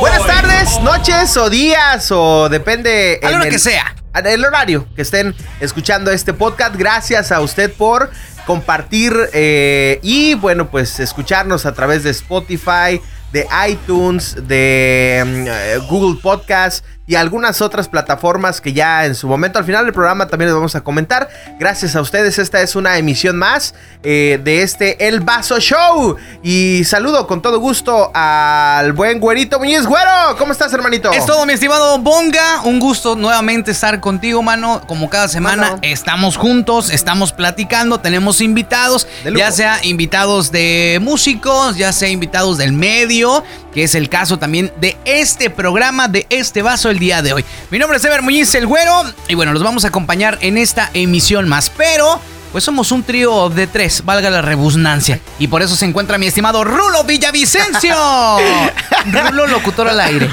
Buenas tardes, noches o días o depende. A lo que el- sea. El horario que estén escuchando este podcast. Gracias a usted por compartir eh, y bueno, pues escucharnos a través de Spotify, de iTunes, de mm, eh, Google Podcast y algunas otras plataformas que ya en su momento al final del programa también les vamos a comentar. Gracias a ustedes, esta es una emisión más eh, de este El Vaso Show. Y saludo con todo gusto al buen güerito Muñiz. Güero, ¿cómo estás, hermanito? Es todo, mi estimado Bonga. Un gusto nuevamente estar contigo, mano. Como cada semana, Mano. estamos juntos, estamos platicando, tenemos invitados, ya sea invitados de músicos, ya sea invitados del medio, que es el caso también de este programa, de este vaso el día de hoy. Mi nombre es Ever Muñiz, el güero, y bueno, los vamos a acompañar en esta emisión más, pero... Pues somos un trío de tres, valga la rebusnancia. Y por eso se encuentra mi estimado Rulo Villavicencio. Rulo, locutor al aire.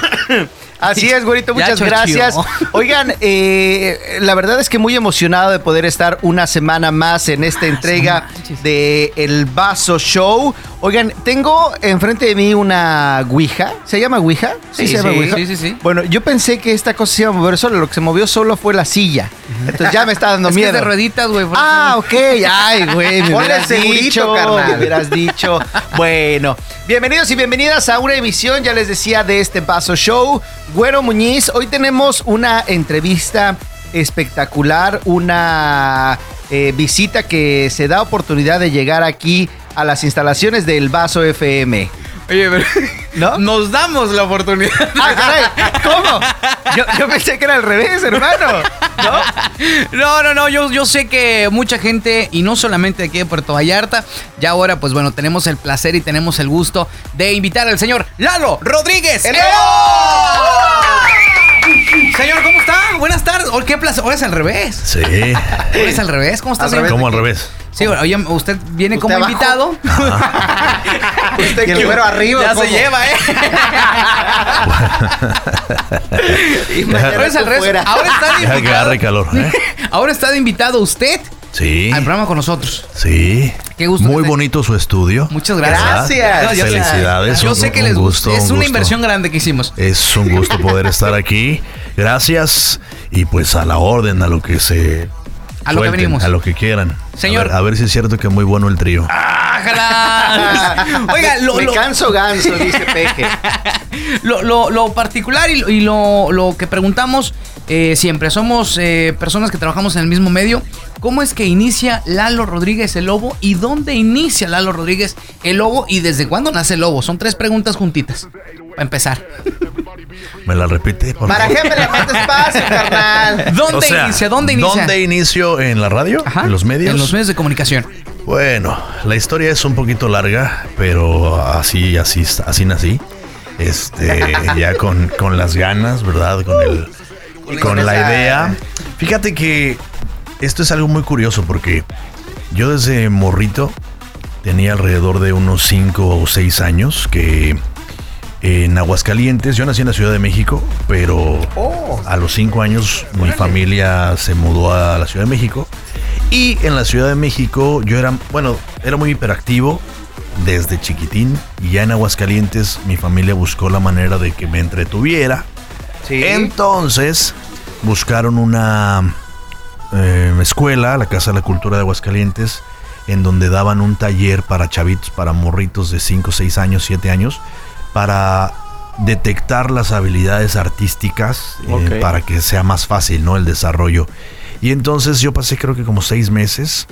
Así es, güerito, muchas gracias. Oigan, eh, la verdad es que muy emocionado de poder estar una semana más en esta entrega manches. de El Vaso Show. Oigan, tengo enfrente de mí una Ouija. ¿Se llama Ouija? Sí, se llama sí, Ouija. sí, sí, sí. Bueno, yo pensé que esta cosa se iba a mover solo. Lo que se movió solo fue la silla. Entonces ya me está dando Es que es miedo. de rueditas, güey. Ah, ok. Ay, güey, me hubieras segurito, dicho, carnal. me hubieras dicho. Bueno, bienvenidos y bienvenidas a una emisión, ya les decía, de este Paso Show. Güero Muñiz, hoy tenemos una entrevista espectacular, una eh, visita que se da oportunidad de llegar aquí a las instalaciones del Vaso FM. Oye, pero ¿No? nos damos la oportunidad. Ah, caray, ¿cómo? Yo, yo pensé que era al revés, hermano. ¿No? No, no, no, yo, yo sé que mucha gente, y no solamente aquí de Puerto Vallarta, ya ahora, pues bueno, tenemos el placer y tenemos el gusto de invitar al señor Lalo Rodríguez. ¡El ¡Eh! Señor, ¿cómo está? Buenas tardes. Oh, ¿Qué placer? Ahora es al revés. Sí. Ahora es al revés. ¿Cómo está, Al señor? revés. ¿Cómo al revés? Sí, oye, usted viene ¿Usted como abajo? invitado. Usted el güero arriba. Ya ¿cómo? se lleva, ¿eh? Ahora es al revés. Ahora está de que invitado. agarre calor. ¿eh? Ahora está de invitado usted Sí. al programa con nosotros. Sí. Qué gusto Muy que bonito su estudio. Muchas gracias. Gracias. No, Felicidades. Yo un- sé que un les gusta. gusto, Es un una gusto. inversión grande que hicimos. Es un gusto poder estar aquí. Gracias. Y pues a la orden, a lo que se. A lo que venimos. A lo que quieran. Señor. A ver, a ver si es cierto que es muy bueno el trío. Oiga, lo, Me lo- canso ganso, dice Peje. lo- lo- lo particular y, lo- y lo, lo que preguntamos eh, siempre, somos eh, personas que trabajamos en el mismo medio. ¿Cómo es que inicia Lalo Rodríguez el Lobo? ¿Y dónde inicia Lalo Rodríguez el Lobo? ¿Y desde cuándo nace el Lobo? Son tres preguntas juntitas. Para empezar. ¿Me la repite? por ¿Para qué me le metes espacio, carnal? ¿Dónde O sea, inicia? ¿Dónde inicia? ¿Dónde inicio? ¿En la radio? Ajá. ¿En los medios? En los medios de comunicación. Bueno, la historia es un poquito larga, pero así, así, así nací. Este, ya con, con las ganas, ¿verdad? Con el, con la esa- idea. Fíjate que esto es algo muy curioso porque yo desde morrito tenía alrededor de unos 5 o 6 años que en Aguascalientes, yo nací en la Ciudad de México, pero Oh. a los 5 años mi familia se mudó a la Ciudad de México y en la Ciudad de México yo era, bueno, era muy hiperactivo desde chiquitín y ya en Aguascalientes mi familia buscó la manera de que me entretuviera. Sí. Entonces buscaron una eh, escuela, la Casa de la Cultura de Aguascalientes, en donde daban un taller para chavitos, para morritos de 5, 6 años, 7 años, para detectar las habilidades artísticas eh, para que sea más fácil, ¿no? El desarrollo. Y entonces yo pasé creo que como seis meses.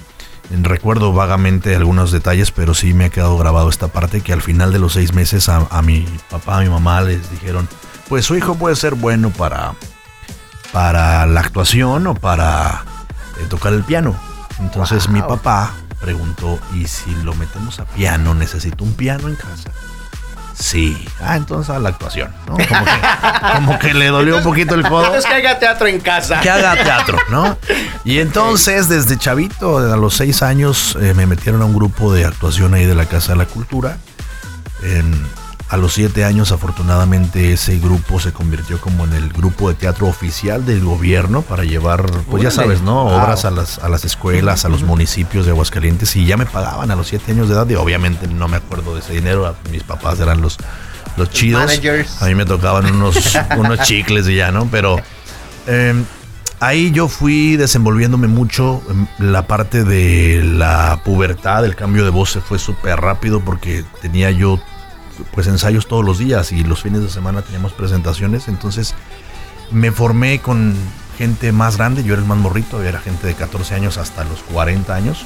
Recuerdo vagamente algunos detalles, pero sí me ha quedado grabado esta parte que al final de los seis meses a, a mi papá, a mi mamá les dijeron, pues su hijo puede ser bueno para, para la actuación o para eh, tocar el piano. Entonces mi papá preguntó, ¿y si lo metemos a piano? ¿Necesito un piano en casa? Sí. Ah, entonces a la actuación. ¿no? Como, que, como que le dolió un poquito el codo Entonces que haga teatro en casa. que haga teatro, ¿no? Y entonces, desde chavito, a los seis años, eh, me metieron a un grupo de actuación ahí de la Casa de la Cultura. En- a los siete años, afortunadamente, ese grupo se convirtió como en el grupo de teatro oficial del gobierno para llevar, pues ya sabes, ¿no? Wow. Obras a las, a las escuelas, a los municipios de Aguascalientes y ya me pagaban a los siete años de edad y obviamente no me acuerdo de ese dinero, mis papás eran los, los chidos. managers. A mí me tocaban unos, unos chicles y ya, ¿no? Pero eh, ahí yo fui desenvolviéndome mucho. La parte de la pubertad, el cambio de voz se fue súper rápido porque tenía yo pues ensayos todos los días y los fines de semana teníamos presentaciones. Entonces me formé con gente más grande, yo era el más morrito, era gente de 14 años hasta los 40 años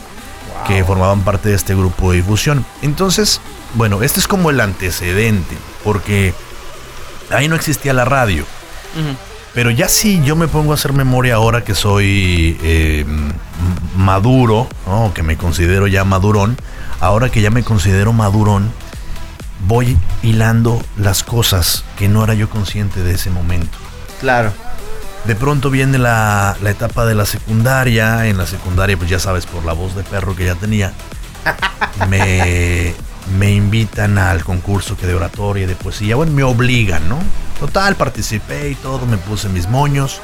que formaban parte de este grupo de difusión. Entonces, bueno, este es como el antecedente, porque ahí no existía la radio. Pero ya si yo me pongo a hacer memoria ahora que soy eh, maduro, ¿no? que me considero ya madurón, ahora que ya me considero madurón, voy hilando las cosas que no era yo consciente de ese momento. Claro. De pronto viene la, la, etapa de la secundaria. En la secundaria, pues ya sabes, por la voz de perro que ya tenía, me, me invitan al concurso que de oratoria y de poesía. Bueno, me obligan, ¿no? Total, participé y todo, me puse mis moños.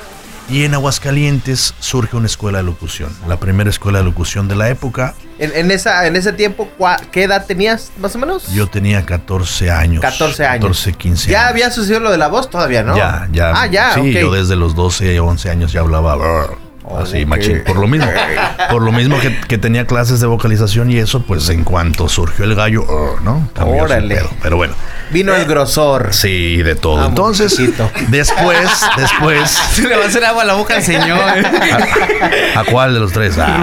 Y en Aguascalientes surge una escuela de locución, la primera escuela de locución de la época. En, en esa, en ese tiempo, ¿qué edad tenías más o menos? Yo tenía 14 años. 14 años. 14, 15 ¿Ya años. había sucedido lo de la voz todavía, no? Ya, ya. Ah, ya, Sí, ok. yo desde los 12, 11 años ya hablaba. Así, machín. Por lo mismo. Por lo mismo que, que tenía clases de vocalización y eso, pues en cuanto surgió el gallo, brr, ¿no? Cambió Órale. pedo. Pero bueno. Vino el grosor. Sí, de todo. Ah, Entonces, después, después. Se le va a hacer agua a la boca al señor. ¿A, a cuál de los tres? Ah,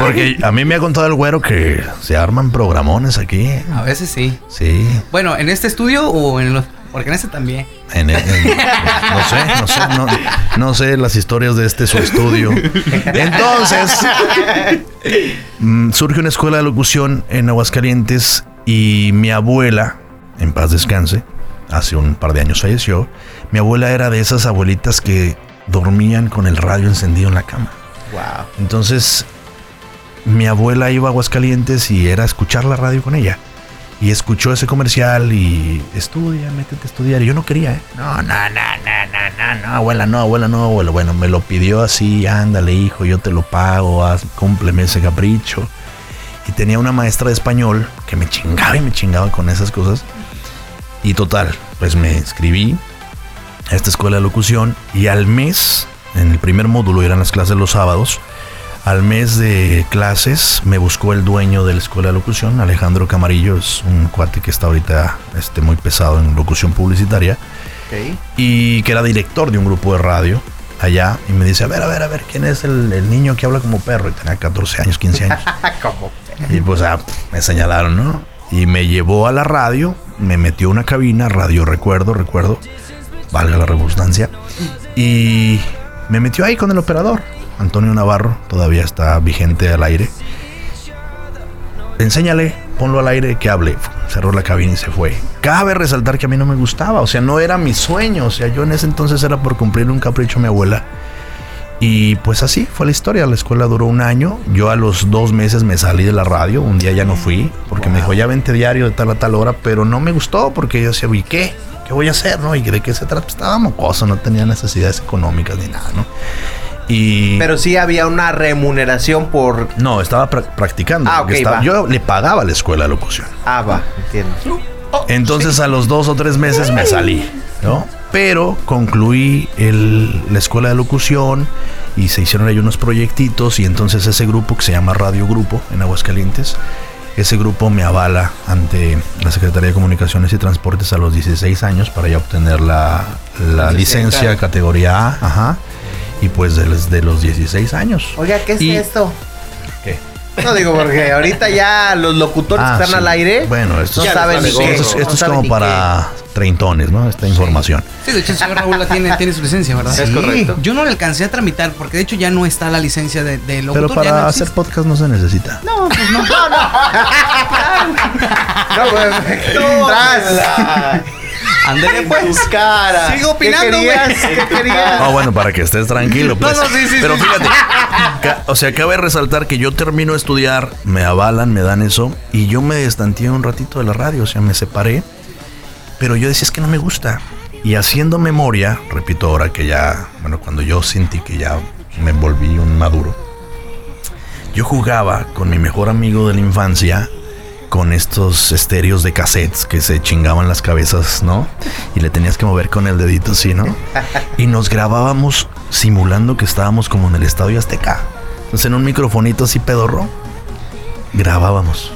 porque, porque a mí me ha contado el güero que se arman programones aquí. A veces sí. Sí. Bueno, ¿en este estudio o en los.? Porque en este también. En- en- no sé, no sé, no, no sé las historias de este su estudio. Entonces, mm, surge una escuela de locución en Aguascalientes y mi abuela, en paz descanse, hace un par de años falleció. Mi abuela era de esas abuelitas que dormían con el radio encendido en la cama. Wow. Entonces, mi abuela iba a Aguascalientes y era escuchar la radio con ella. Y escuchó ese comercial y estudia, métete a estudiar. Y yo no quería, ¿eh? No, no, no, no, no, no, no, abuela, no, abuela, no, abuela. Bueno, me lo pidió así, ándale, hijo, yo te lo pago, haz, cúmpleme ese capricho. Y tenía una maestra de español que me chingaba y me chingaba con esas cosas. Y total, pues me inscribí a esta escuela de locución y al mes, en el primer módulo, eran las clases los sábados, al mes de clases me buscó el dueño de la escuela de locución, Alejandro Camarillo, es un cuate que está ahorita este, muy pesado en locución publicitaria Ok. y que era director de un grupo de radio allá y me dice, a ver, a ver, a ver, ¿quién es el, el niño que habla como perro? Y tenía 14 años, 15 años. ¿Cómo? Y pues ah, me señalaron, ¿no? Y me llevó a la radio, me metió a una cabina, radio recuerdo, recuerdo, valga la redundancia, y me metió ahí con el operador, Antonio Navarro, todavía está vigente al aire. Enséñale, ponlo al aire que hable. Cerró la cabina y se fue. Cabe resaltar que a mí no me gustaba, o sea, no era mi sueño, o sea, yo en ese entonces era por cumplir un capricho a mi abuela. Y pues así fue la historia. La escuela duró un año. Yo a los dos meses me salí de la radio. Un día ya no fui porque me dijo ya vente diario de tal a tal hora. Pero no me gustó porque yo decía, ¿y qué? ¿Qué voy a hacer? ¿No? ¿Y de qué se trata? Estaba mocoso, no tenía necesidades económicas ni nada, ¿no? Y. Pero sí había una remuneración por. no, estaba pra- practicando. Ah, porque ok, estaba- va. yo le pagaba la escuela de locución. Ah, va, entiendo. Entonces a los dos o tres meses me salí, ¿no? Pero concluí el- la escuela de locución y se hicieron ahí unos proyectitos y entonces ese grupo que se llama Radio Grupo en Aguascalientes, ese grupo me avala ante la Secretaría de Comunicaciones y Transportes a los 16 años para ya obtener la, la licencia categoría A, ajá, y pues desde los 16 años. Oiga, ¿qué es Y- esto? ¿Qué? No digo porque ahorita ya los locutores Ah, que están sí. al aire Bueno, esto, no es- saben ni esto qué. es- esto no es saben como ni para treintones, ¿no? Esta información. Sí, de hecho el señor Raúl la tiene, tiene su licencia, ¿verdad? Es correcto. Yo no le alcancé a tramitar porque de hecho ya no está la licencia de, de locutor. Pero ya para no hacer podcast no se necesita. No, pues no. qué. No, güey. Tras. Ándale pues. cara. Sigo opinando, ¿Qué querías? güey. ¿Qué querías? Ah, bueno, para que estés tranquilo. Pues. No, no, sí, sí, Pero fíjate, ca- o sea, cabe resaltar que yo termino de estudiar, me avalan, me dan eso, y yo me destanteé un ratito de la radio, o sea, me separé, pero yo decía, es que no me gusta. Y haciendo memoria, repito ahora que ya, bueno, cuando yo sentí que ya me volví un maduro, yo jugaba con mi mejor amigo de la infancia con estos estéreos de cassettes que se chingaban las cabezas, ¿no? Y le tenías que mover con el dedito así, ¿no? Y nos grabábamos simulando que estábamos como en el Estadio Azteca. Entonces en un microfonito así pedorro, grabábamos.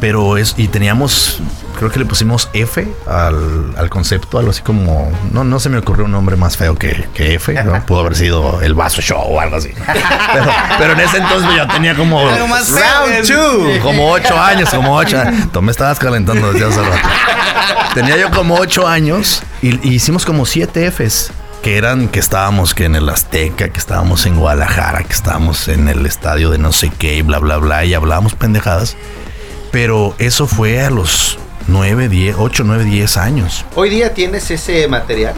Pero es, y teníamos, creo que le pusimos F al, al concepto, algo así como, no, no se me ocurrió un nombre más feo que, que F, ¿no? Pudo haber sido el Vaso Show o algo así. Pero, pero en ese entonces yo tenía como... Algo más feo. Round two. Como ocho años, como ocho. Tú me estabas calentando desde hace rato. Tenía yo como ocho años y, y hicimos como siete Fs. Que eran que estábamos que en el Azteca, que estábamos en Guadalajara, que estábamos en el estadio de no sé qué, y bla, bla, bla, y hablábamos pendejadas. Pero eso fue a los nueve, diez, ocho, nueve, diez años. Hoy día tienes ese material.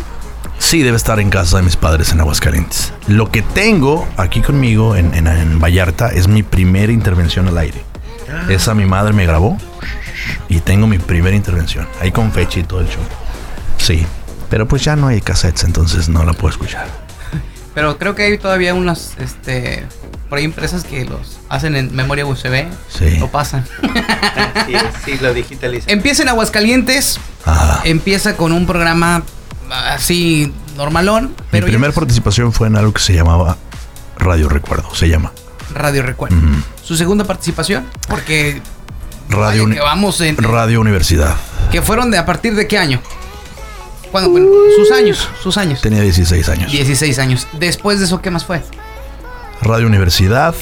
Sí, debe estar en casa de mis padres en Aguascalientes. Lo que tengo aquí conmigo en, en- en Vallarta es mi primera intervención al aire. Esa mi madre me grabó y tengo mi primera intervención. Ahí con fecha y todo el show. Sí, pero pues ya no hay cassettes, entonces no la puedo escuchar. Pero creo que hay todavía unas, este, por ahí empresas que los hacen en memoria USB. Sí. Lo pasan. Sí, sí, lo digitalizan. Empieza en Aguascalientes. Ajá. Empieza con un programa así normalón. Pero mi primera participación fue en algo que se llamaba Radio Recuerdo, se llama. Radio Recuerdo. Su segunda participación. Porque Radio, vaya Uni- que vamos en... Radio Universidad. Que fueron de a partir de qué año? Cuando, bueno, sus años, sus años. Tenía 16 años. 16 años. Después de eso, ¿qué más fue? Radio Universidad,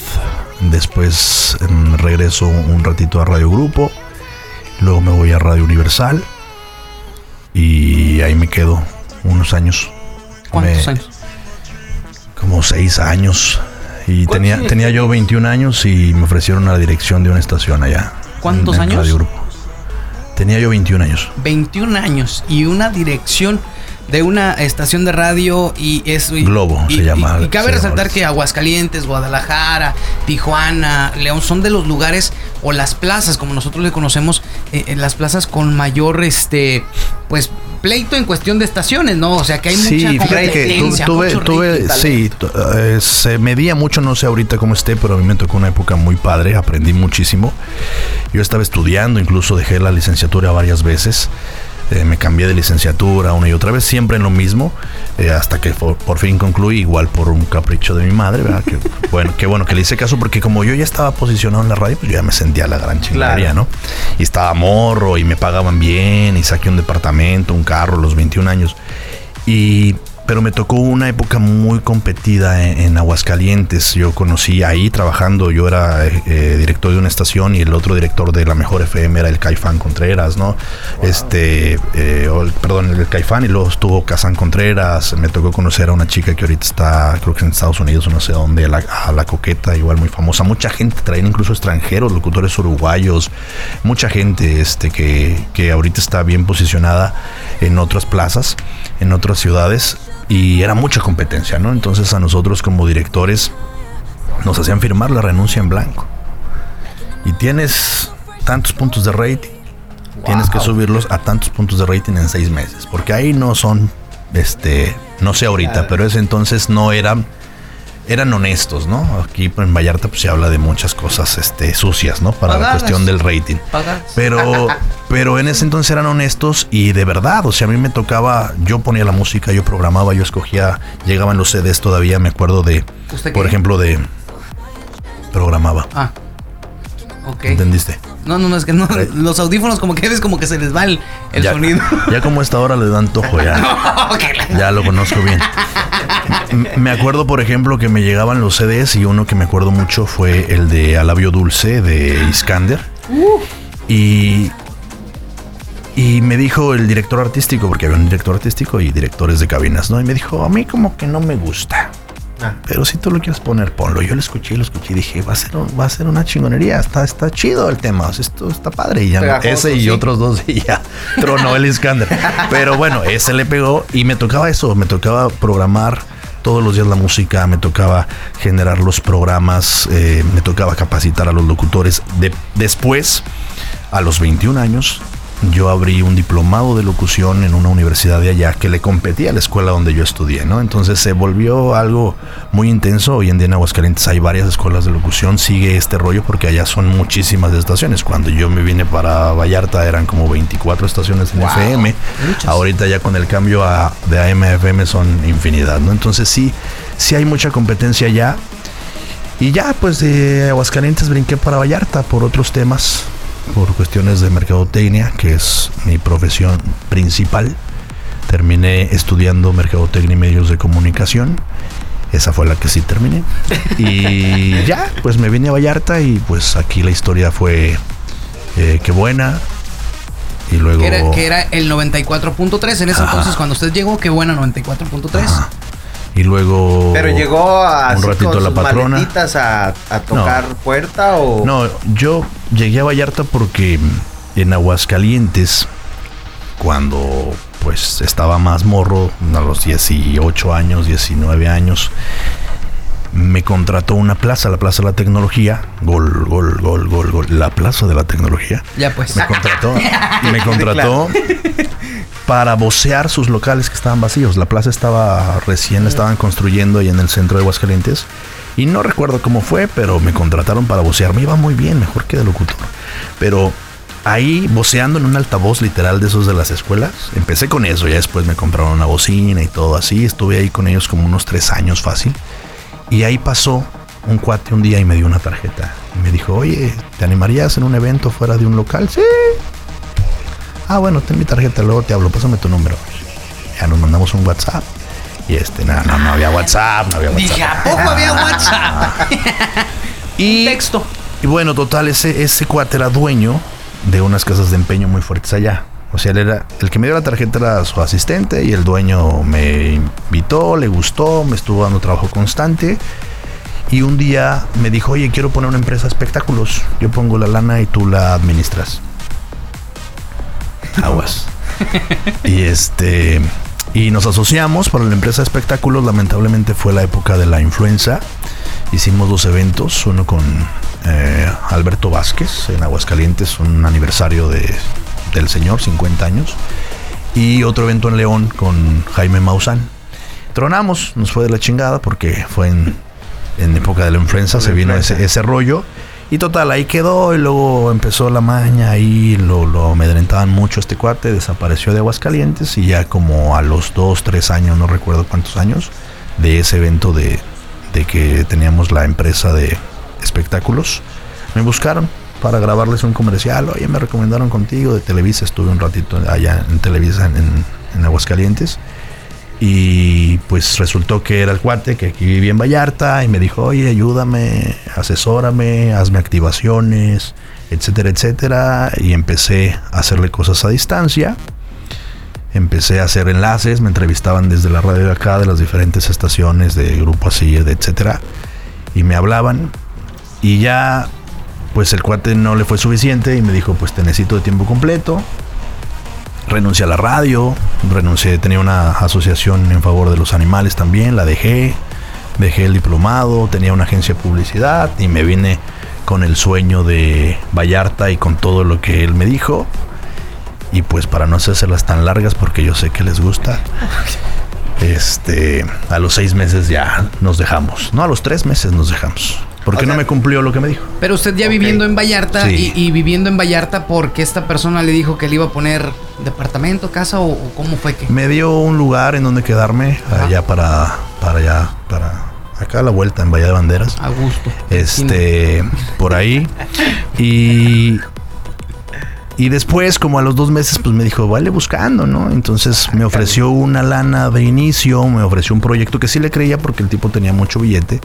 después em, regreso un ratito a Radio Grupo, luego me voy a Radio Universal y ahí me quedo unos años. ¿Cuántos Me- años? Como seis años. Y ¿Cuántos tenía, tenía yo 21 años y me ofrecieron la dirección de una estación allá. ¿Cuántos en- en años? Radio Grupo. Tenía yo 21 años. 21 años y una dirección de una estación de radio y es y- Globo y- se llama, Y, y cabe llama resaltar que Aguascalientes, Guadalajara, Tijuana, León son de los lugares o las plazas como nosotros le conocemos, eh, eh, las plazas con mayor este pues pleito en cuestión de estaciones, ¿no? O sea que hay Sí, mucha fíjate que tu- competencia, tuve, mucho tuve- sí, eh, se medía mucho, no sé ahorita cómo esté, pero a mí me tocó una época muy padre, aprendí muchísimo. Yo estaba estudiando, incluso dejé la licenciatura varias veces. Eh, me cambié de licenciatura una y otra vez, siempre en lo mismo, eh, hasta que por, por fin concluí, igual por un capricho de mi madre, ¿verdad? Que, bueno, qué bueno que le hice caso, porque como yo ya estaba posicionado en la radio, pues yo ya me sentía la gran chingadería, ¿no? Y estaba morro y me pagaban bien y saqué un departamento, un carro los 21 años. Y, pero me tocó una época muy competida en, en Aguascalientes. Yo conocí ahí trabajando, yo era eh, eh, director de una estación y el otro director de la mejor FM era el Caifán Contreras, ¿no? Este, eh, o el- perdón, el Caifán y luego estuvo Kazán Contreras. Me tocó conocer a una chica que ahorita está, creo que en Estados Unidos, o no sé dónde, a la, a la coqueta, igual muy famosa. Mucha gente, traen incluso extranjeros, locutores uruguayos, mucha gente este, que, que ahorita está bien posicionada en otras plazas, en otras ciudades, y era mucha competencia, ¿no? Entonces a nosotros como directores nos hacían firmar la renuncia en blanco. Y tienes tantos puntos de rating, tienes que subirlos a tantos puntos de rating en seis meses, porque ahí no son, este, no sé ahorita, pero ese entonces no eran eran honestos, ¿no? Aquí en Vallarta pues, se habla de muchas cosas este, sucias, ¿no? Para la cuestión del rating. Pero, pero en ese entonces eran honestos y de verdad, o sea, a mí me tocaba, yo ponía la música, yo programaba, yo escogía, llegaban los CDs todavía, me acuerdo de, ¿Usted por ejemplo, de programaba. Ah. ¿Entendiste? No, no, no, es que no, los audífonos como que ves como que se les va el, el ya, sonido. Ya como a esta hora le dan antojo, ya. Ya lo conozco bien. Me acuerdo, por ejemplo, que me llegaban los CDs y uno que me acuerdo mucho fue el de Alabio Dulce de Iskander. Y, y me dijo el director artístico, porque había un director artístico y directores de cabinas, ¿no? Y me dijo, a mí como que no me gusta. Ah. Pero si tú lo quieres poner, ponlo. Yo lo escuché, lo escuché y dije, va a ser, un- va a ser una chingonería. Está, está chido el tema. o sea, esto está padre. Y ya Pegajoso, ese y sí. otros dos y ya tronó el Iskander. Pero bueno, ese le pegó y me tocaba eso. Me tocaba programar todos los días la música. Me tocaba generar los programas. eh, me tocaba capacitar a los locutores. De, después, a los 21 años, yo abrí un diplomado de locución en una universidad de allá que le competía a la escuela donde yo estudié, ¿no? Entonces se volvió algo muy intenso. Hoy en día en Aguascalientes hay varias escuelas de locución, sigue este rollo porque allá son muchísimas estaciones. Cuando yo me vine para Vallarta eran como 24 estaciones en FM. Ahorita ya con el cambio a, de AM a FM son infinidad, ¿no? Entonces sí, sí hay mucha competencia allá. Y ya, pues de Aguascalientes brinqué para Vallarta por otros temas por cuestiones de mercadotecnia, que es mi profesión principal. Terminé estudiando mercadotecnia y medios de comunicación. Esa fue la que sí terminé. Y ya, pues me vine a Vallarta y pues aquí la historia fue eh, que buena. Y luego... Que era, el 94.3 en ese entonces cuando usted llegó, qué buena 94.3. Y luego. Pero llegó a un ratito con la sus patrona. a, a tocar puerta o. No, yo llegué a Vallarta porque en Aguascalientes, cuando pues estaba más morro, a los 18 años, 19 años, me contrató una plaza, la Plaza de la Tecnología, gol, gol, gol, gol, gol, la Plaza de la Tecnología. Ya pues. Me contrató, me contrató para vocear sus locales que estaban vacíos. La plaza estaba recién, la estaban construyendo ahí en el centro de Aguascalientes. Y no recuerdo cómo fue, pero me contrataron para vocear. Me iba muy bien, mejor que de locutor. Pero ahí voceando en un altavoz literal de esos de las escuelas. Empecé con eso, ya después me compraron una bocina y todo así. Estuve ahí con ellos como unos tres años fácil. Y ahí pasó un cuate un día y me dio una tarjeta. Y me dijo, oye, ¿te animarías en un evento fuera de un local? Sí. Ah, bueno, ten mi tarjeta, luego te hablo, pásame tu número. Ya nos mandamos un WhatsApp. Y este, no, no, no había WhatsApp, no había WhatsApp. Dije, ¿a poco había WhatsApp? y, Texto. Y bueno, total, ese, ese cuate era dueño de unas casas de empeño muy fuertes allá. O sea, él era, el que me dio la tarjeta era su asistente y el dueño me invitó, le gustó, me estuvo dando trabajo constante. Y un día me dijo, oye, quiero poner una empresa de espectáculos. Yo pongo la lana y tú la administras. Aguas. y este. Y nos asociamos para la empresa de espectáculos. Lamentablemente fue la época de la influenza. Hicimos dos eventos, uno con eh, Alberto Vázquez en Aguascalientes, un aniversario de, del señor, 50 años. Y otro evento en León con Jaime Maussan. Tronamos, nos fue de la chingada porque fue en, en época de la influenza, se vino ese, ese rollo. Y total, ahí quedó y luego empezó la maña y lo, lo amedrentaban mucho este cuate, desapareció de Aguascalientes y ya como a los dos, tres años, no recuerdo cuántos años, de ese evento de, de que teníamos la empresa de espectáculos, me buscaron para grabarles un comercial. Oye, me recomendaron contigo de Televisa, estuve un ratito allá en Televisa en, en Aguascalientes. Y pues resultó que era el cuate que aquí vivía en Vallarta y me dijo, oye, ayúdame, asesórame, hazme activaciones, etcétera, etcétera. Y empecé a hacerle cosas a distancia. Empecé a hacer enlaces, me entrevistaban desde la radio de acá, de las diferentes estaciones de Grupo Así, de etcétera. Y me hablaban. Y ya, pues el cuate no le fue suficiente y me dijo, pues te necesito de tiempo completo renuncié a la radio, renuncié, tenía una asociación en favor de los animales también, la dejé, dejé el diplomado, tenía una agencia de publicidad y me vine con el sueño de Vallarta y con todo lo que él me dijo. Y pues para no hacerlas tan largas, porque yo sé que les gusta, este, a los seis meses ya nos dejamos. No, a los tres meses nos dejamos. Porque O sea- no me cumplió lo que me dijo. Pero usted ya viviendo en Vallarta Sí. y, y viviendo en Vallarta porque esta persona le dijo que le iba a poner departamento, casa o, o cómo fue que. Me dio un lugar en donde quedarme, Ajá. allá para, para allá, para acá a la vuelta en Bahía de Banderas. A gusto. Este, por ahí. Y, y después, como a los dos meses, pues me dijo, vale buscando, ¿no? Entonces me ofreció una lana de inicio, me ofreció un proyecto que sí le creía porque el tipo tenía mucho billete.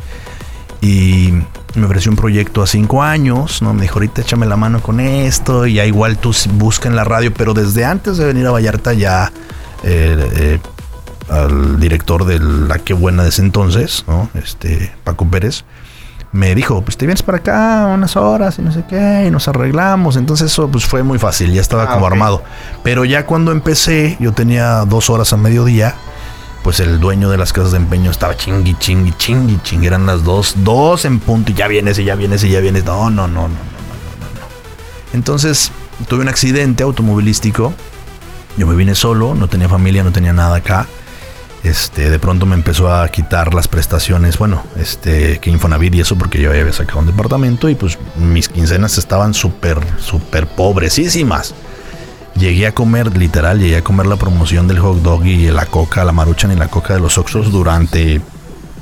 Y me ofreció un proyecto a cinco años, ¿no? Me dijo, ahorita échame la mano con esto. Y ya igual tú busca en la radio, pero desde antes de venir a Vallarta ya eh, eh, al director de la que buena de ese entonces, ¿no? Este, Paco Pérez, me dijo, pues te vienes para acá unas horas y no sé qué, y nos arreglamos. Entonces eso pues fue muy fácil, ya estaba Ah, como armado. Pero ya cuando empecé, yo tenía dos horas a mediodía, pues el dueño de las casas de empeño estaba chingui, chingui, chingui, chingui. Eran las dos, dos en punto y ya vienes y ya vienes y ya vienes. No, no, no, no, no, no, no. Entonces tuve un accidente automovilístico. Yo me vine solo, no tenía familia, no tenía nada acá. Este, de pronto me empezó a quitar las prestaciones, bueno, este, que Infonavit y eso porque yo había sacado un departamento y pues mis quincenas estaban súper, súper pobrecísimas. Llegué a comer, literal, llegué a comer la promoción del hot dog y la coca, la maruchan y la coca de los Oxos durante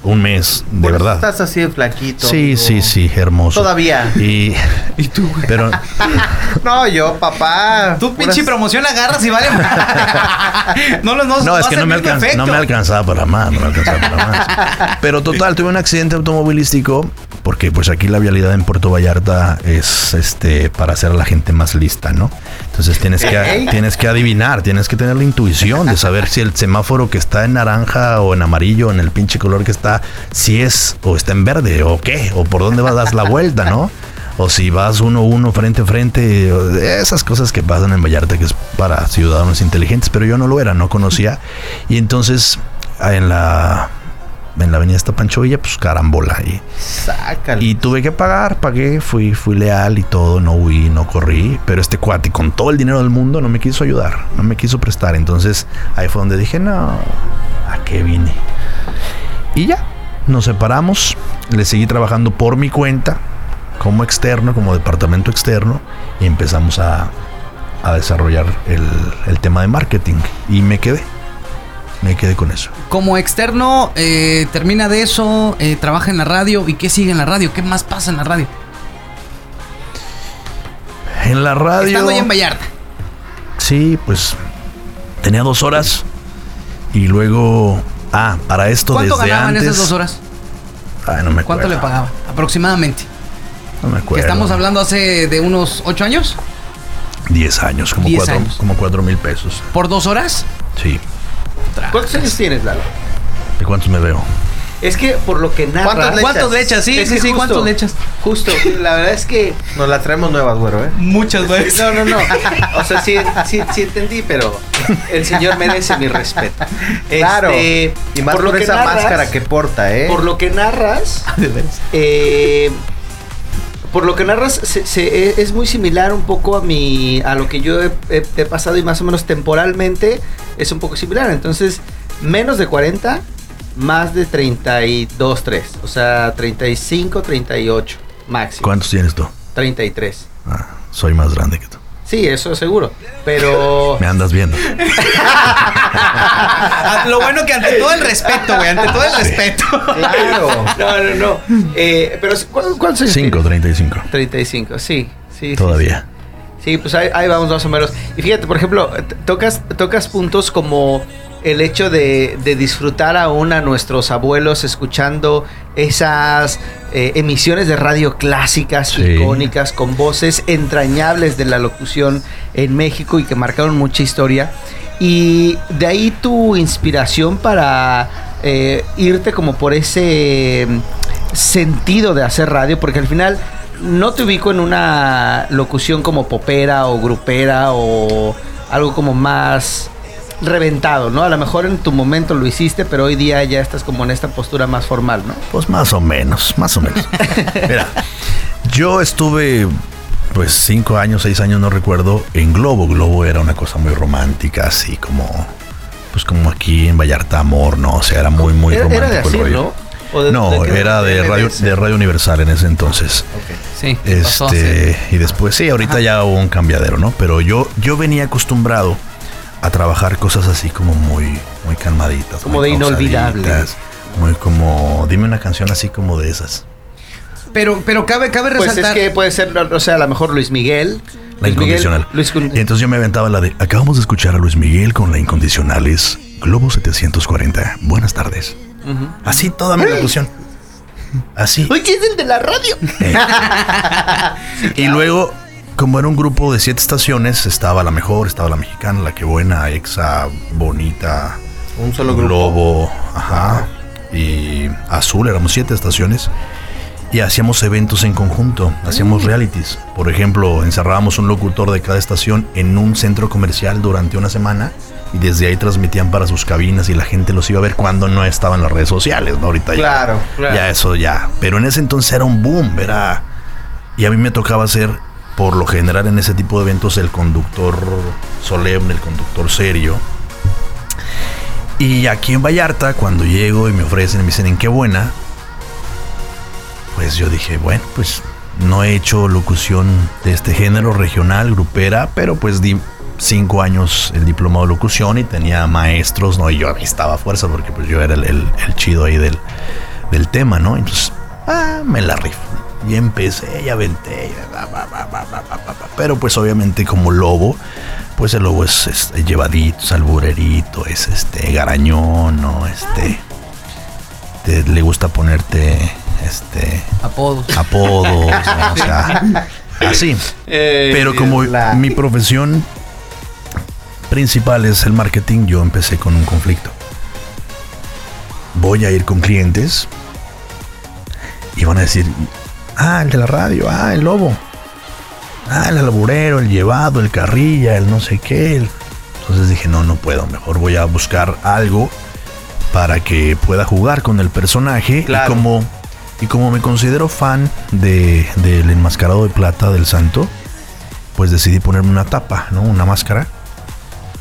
un mes, de verdad. Estás así de flaquito. Sí, amigo. sí, sí, hermoso. Todavía. Y, ¿Y tú, güey? pero No, yo, papá. Tú pinche puras- promoción agarras y vale. no, no, no, no, es que no me, alcanza, no me alcanzaba para más, no me alcanzaba para más. Pero total, tuve un accidente automovilístico porque pues aquí la vialidad en Puerto Vallarta es este para hacer a la gente más lista, ¿no? Entonces tienes que tienes que adivinar, tienes que tener la intuición de saber si el semáforo que está en naranja o en amarillo, en el pinche color que está, si es o está en verde o qué, o por dónde vas a dar la vuelta, ¿no? O si vas uno a uno frente a frente, esas cosas que pasan en Vallarta que es para ciudadanos inteligentes, pero yo no lo era, no conocía. Y entonces en la en la avenida esta Pancho Villa, pues carambola y, Sácalo. y tuve que pagar, pagué, fui fui leal y todo, no huí, no corrí, pero este cuate con todo el dinero del mundo no me quiso ayudar, no me quiso prestar, entonces ahí fue donde dije, "No, ¿a qué vine?" Y ya, nos separamos, le seguí trabajando por mi cuenta, como externo, como departamento externo, y empezamos a, a desarrollar el, el tema de marketing. Y me quedé, me quedé con eso. Como externo, eh, termina de eso, eh, trabaja en la radio. ¿Y qué sigue en la radio? ¿Qué más pasa en la radio? En la radio... Estando allá en Vallarta. Sí, pues tenía dos horas y luego... Ah, para esto ¿Cuánto desde ganaban antes... esas dos horas? Ay, no me ¿Cuánto acuerdo. le pagaban? Aproximadamente. No me Que acuerdo. estamos hablando hace de unos ocho años. 10 años, como 10 cuatro, años. como cuatro mil pesos. ¿Por dos horas? Sí. ¿Cuántos años tienes, Lalo? ¿De cuántos me veo? Es que por lo que narras... ¿Cuántas ¿Cuántos le echas? Sí, Es sí, sí, justo- ¿cuántos le echas? Justo, la verdad es que... Nos la traemos nuevas, güero, ¿eh? Muchas veces. No, no, no. O sea, sí, sí, sí entendí, pero el señor merece mi respeto. Claro. Este, y más por, lo que esa narras- máscara que porta, ¿eh? Por lo que narras, De veras. eh, por lo que narras, se- se- e- es muy similar un poco a mi, a lo que yo he, he- he pasado y más o menos temporalmente es un poco similar. Entonces, menos de 40, más de 32, 3. O sea, 35, 38 máximo. ¿Cuántos tienes tú? 33. Ah, soy más grande que tú. Sí, eso seguro. Pero... Me andas viendo. Ah, Lo bueno que ante todo el respeto, güey. Ante todo el respeto. Claro. No, no, no. Eh, pero, ¿cu- ¿cuántos años 5, tienes? 35. 35, sí. Sí, sí, Todavía. Sí, pues ahí, ahí vamos más o menos. Y fíjate, por ejemplo, tocas, tocas puntos como el hecho de, de disfrutar aún a nuestros abuelos escuchando esas eh, emisiones de radio clásicas, Sí. icónicas, con voces entrañables de la locución en México y que marcaron mucha historia. Y de ahí tu inspiración para eh, irte como por ese mm, sentido de hacer radio, porque al final no te ubico en una locución como popera o grupera o algo como más reventado, ¿no? A lo mejor en tu momento lo hiciste, pero hoy día ya estás como en esta postura más formal, ¿no? Pues más o menos, más o menos. Mira, yo estuve pues cinco años, seis años, no recuerdo, en Globo. Globo era una cosa muy romántica, así como, pues como aquí en Vallarta Amor, ¿no? O sea, era muy, muy era, romántico era de el rollo. ¿no? ¿O de- No, de qué? era de radio, de radio Universal en ese entonces. Sí. pasó hace- Este, y después, sí, ahorita ya hubo un cambiadero, ¿no? Pero yo, yo venía acostumbrado a trabajar cosas así como muy, muy calmaditas. Como muy de inolvidable. Muy como, dime una canción así como de esas. Pero, pero cabe, cabe Pues es resaltar. que puede ser, o sea, a lo mejor Luis Miguel. La Luis Miguel, incondicional. Luis Con- Y entonces yo me aventaba la de, acabamos de escuchar a Luis Miguel con la incondicional es Globo 740. Buenas tardes. Así toda mi locución. Así. Oye, es el de la radio. Y luego, como era un grupo de siete estaciones, estaba la mejor, estaba la mexicana, la que buena, exa, bonita, Un solo grupo. globo, ajá, y azul, éramos siete estaciones. Y hacíamos eventos en conjunto, hacíamos realities. Por ejemplo, encerrábamos un locutor de cada estación en un centro comercial durante una semana y desde ahí transmitían para sus cabinas y la gente los iba a ver cuando no estaban las redes sociales, ¿no? Ahorita ya- Claro, claro. ya eso ya. Pero en ese entonces era un boom, era... Y a mí me tocaba hacer por lo general en ese tipo de eventos el conductor solemne, el conductor serio. Y aquí en Vallarta, cuando llego y me ofrecen y me dicen en qué buena, pues yo dije, bueno, pues no he hecho locución de este género regional, grupera, pero pues di cinco años el diplomado de locución y tenía maestros, ¿no? Y yo estaba a fuerza porque pues yo era el, chido ahí del, del, tema, ¿no? Entonces, ah, me la rifo. Y empecé y aventé. Pero pues obviamente como lobo, pues el lobo es, llevadito, salburerito, es este garañón, ¿no? Este... le gusta ponerte este apodos. apodos o sea así. Eh, pero como mi profesión principal es el marketing yo empecé con un conflicto. Voy a ir con clientes y van a decir ah el de la radio ah el lobo. Ah el alburero el llevado el carrilla el no sé qué entonces dije no no puedo mejor voy a buscar algo para que pueda jugar con el personaje y como y como me considero fan de, del enmascarado de plata del santo, pues decidí ponerme una tapa, ¿no? Una máscara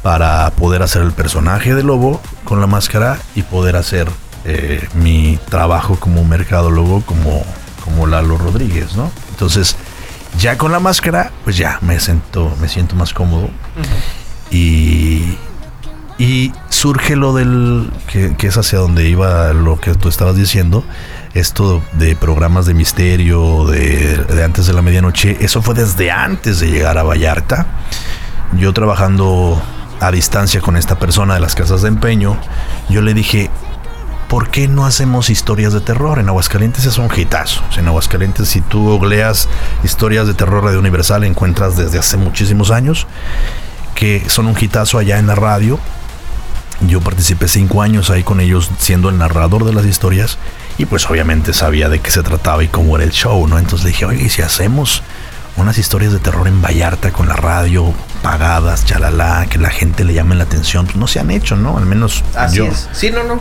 para poder hacer el personaje de lobo con la máscara y poder hacer eh, mi trabajo como mercadólogo como, como Lalo Rodríguez, ¿no? Entonces, ya con la máscara, pues ya me siento, me siento más cómodo. Y, y surge lo del, que, que, es hacia donde iba lo que tú estabas diciendo, esto de programas de misterio, de, antes de la medianoche, eso fue desde antes de llegar a Vallarta. Yo trabajando a distancia con esta persona de las casas de empeño, yo le dije, ¿por qué no hacemos historias de terror? En Aguascalientes es un hitazo. En Aguascalientes, si tú googleas historias de terror Radio Universal, encuentras desde hace muchísimos años que son un hitazo allá en la radio. Yo participé cinco años ahí con ellos siendo el narrador de las historias y pues obviamente sabía de qué se trataba y cómo era el show, ¿no? Entonces le dije, oye, ¿y si hacemos unas historias de terror en Vallarta con la radio pagadas, chalala, que la gente le llame la atención, pues no se han hecho, ¿no? Al menos Así yo. Es. Sí, no, no.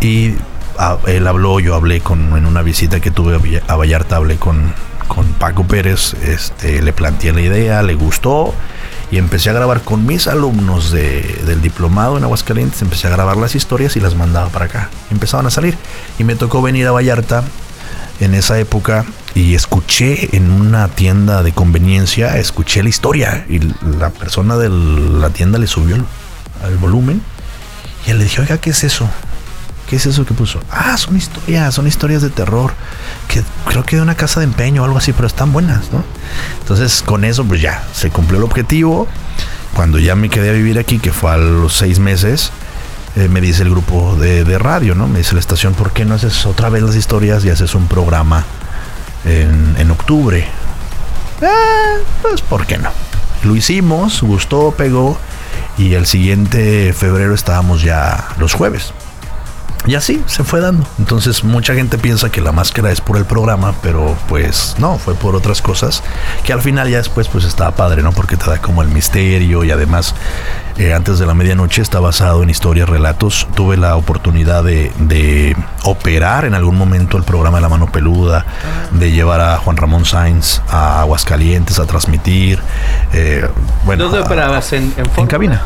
Y ah, él habló, yo hablé con, en una visita que tuve a Vallarta, hablé con, con Paco Pérez, este, le planteé la idea, le gustó y empecé a grabar con mis alumnos del diplomado en Aguascalientes, empecé a grabar las historias y las mandaba para acá. Empezaban a salir y me tocó venir a Vallarta en esa época y escuché en una tienda de conveniencia, escuché la historia y la persona de la tienda le subió el, volumen y le dije, oiga, ¿qué es eso? ¿Qué es eso que puso? Ah, son historias, son historias de terror. Que creo que de una casa de empeño o algo así, pero están buenas, ¿no? Entonces, con eso, pues ya, se cumplió el objetivo. Cuando ya me quedé a vivir aquí, que fue a los seis meses, eh, me dice el grupo de, radio, ¿no? Me dice la estación, ¿por qué no haces otra vez las historias y haces un programa en, octubre? Ah, pues, ¿por qué no? Lo hicimos, gustó, pegó. Y el siguiente febrero estábamos ya los jueves. Y así se fue dando. Entonces mucha gente piensa que la máscara es por el programa, pero pues no, fue por otras cosas que al final ya después pues estaba padre, ¿no? Porque te da como el misterio y además eh, antes de la medianoche está basado en historias, relatos. Tuve la oportunidad de, operar en algún momento el programa de La Mano Peluda, de llevar a Juan Ramón Sainz a Aguascalientes a transmitir. Eh, bueno, ¿Dónde operabas? ¿En, en cabina?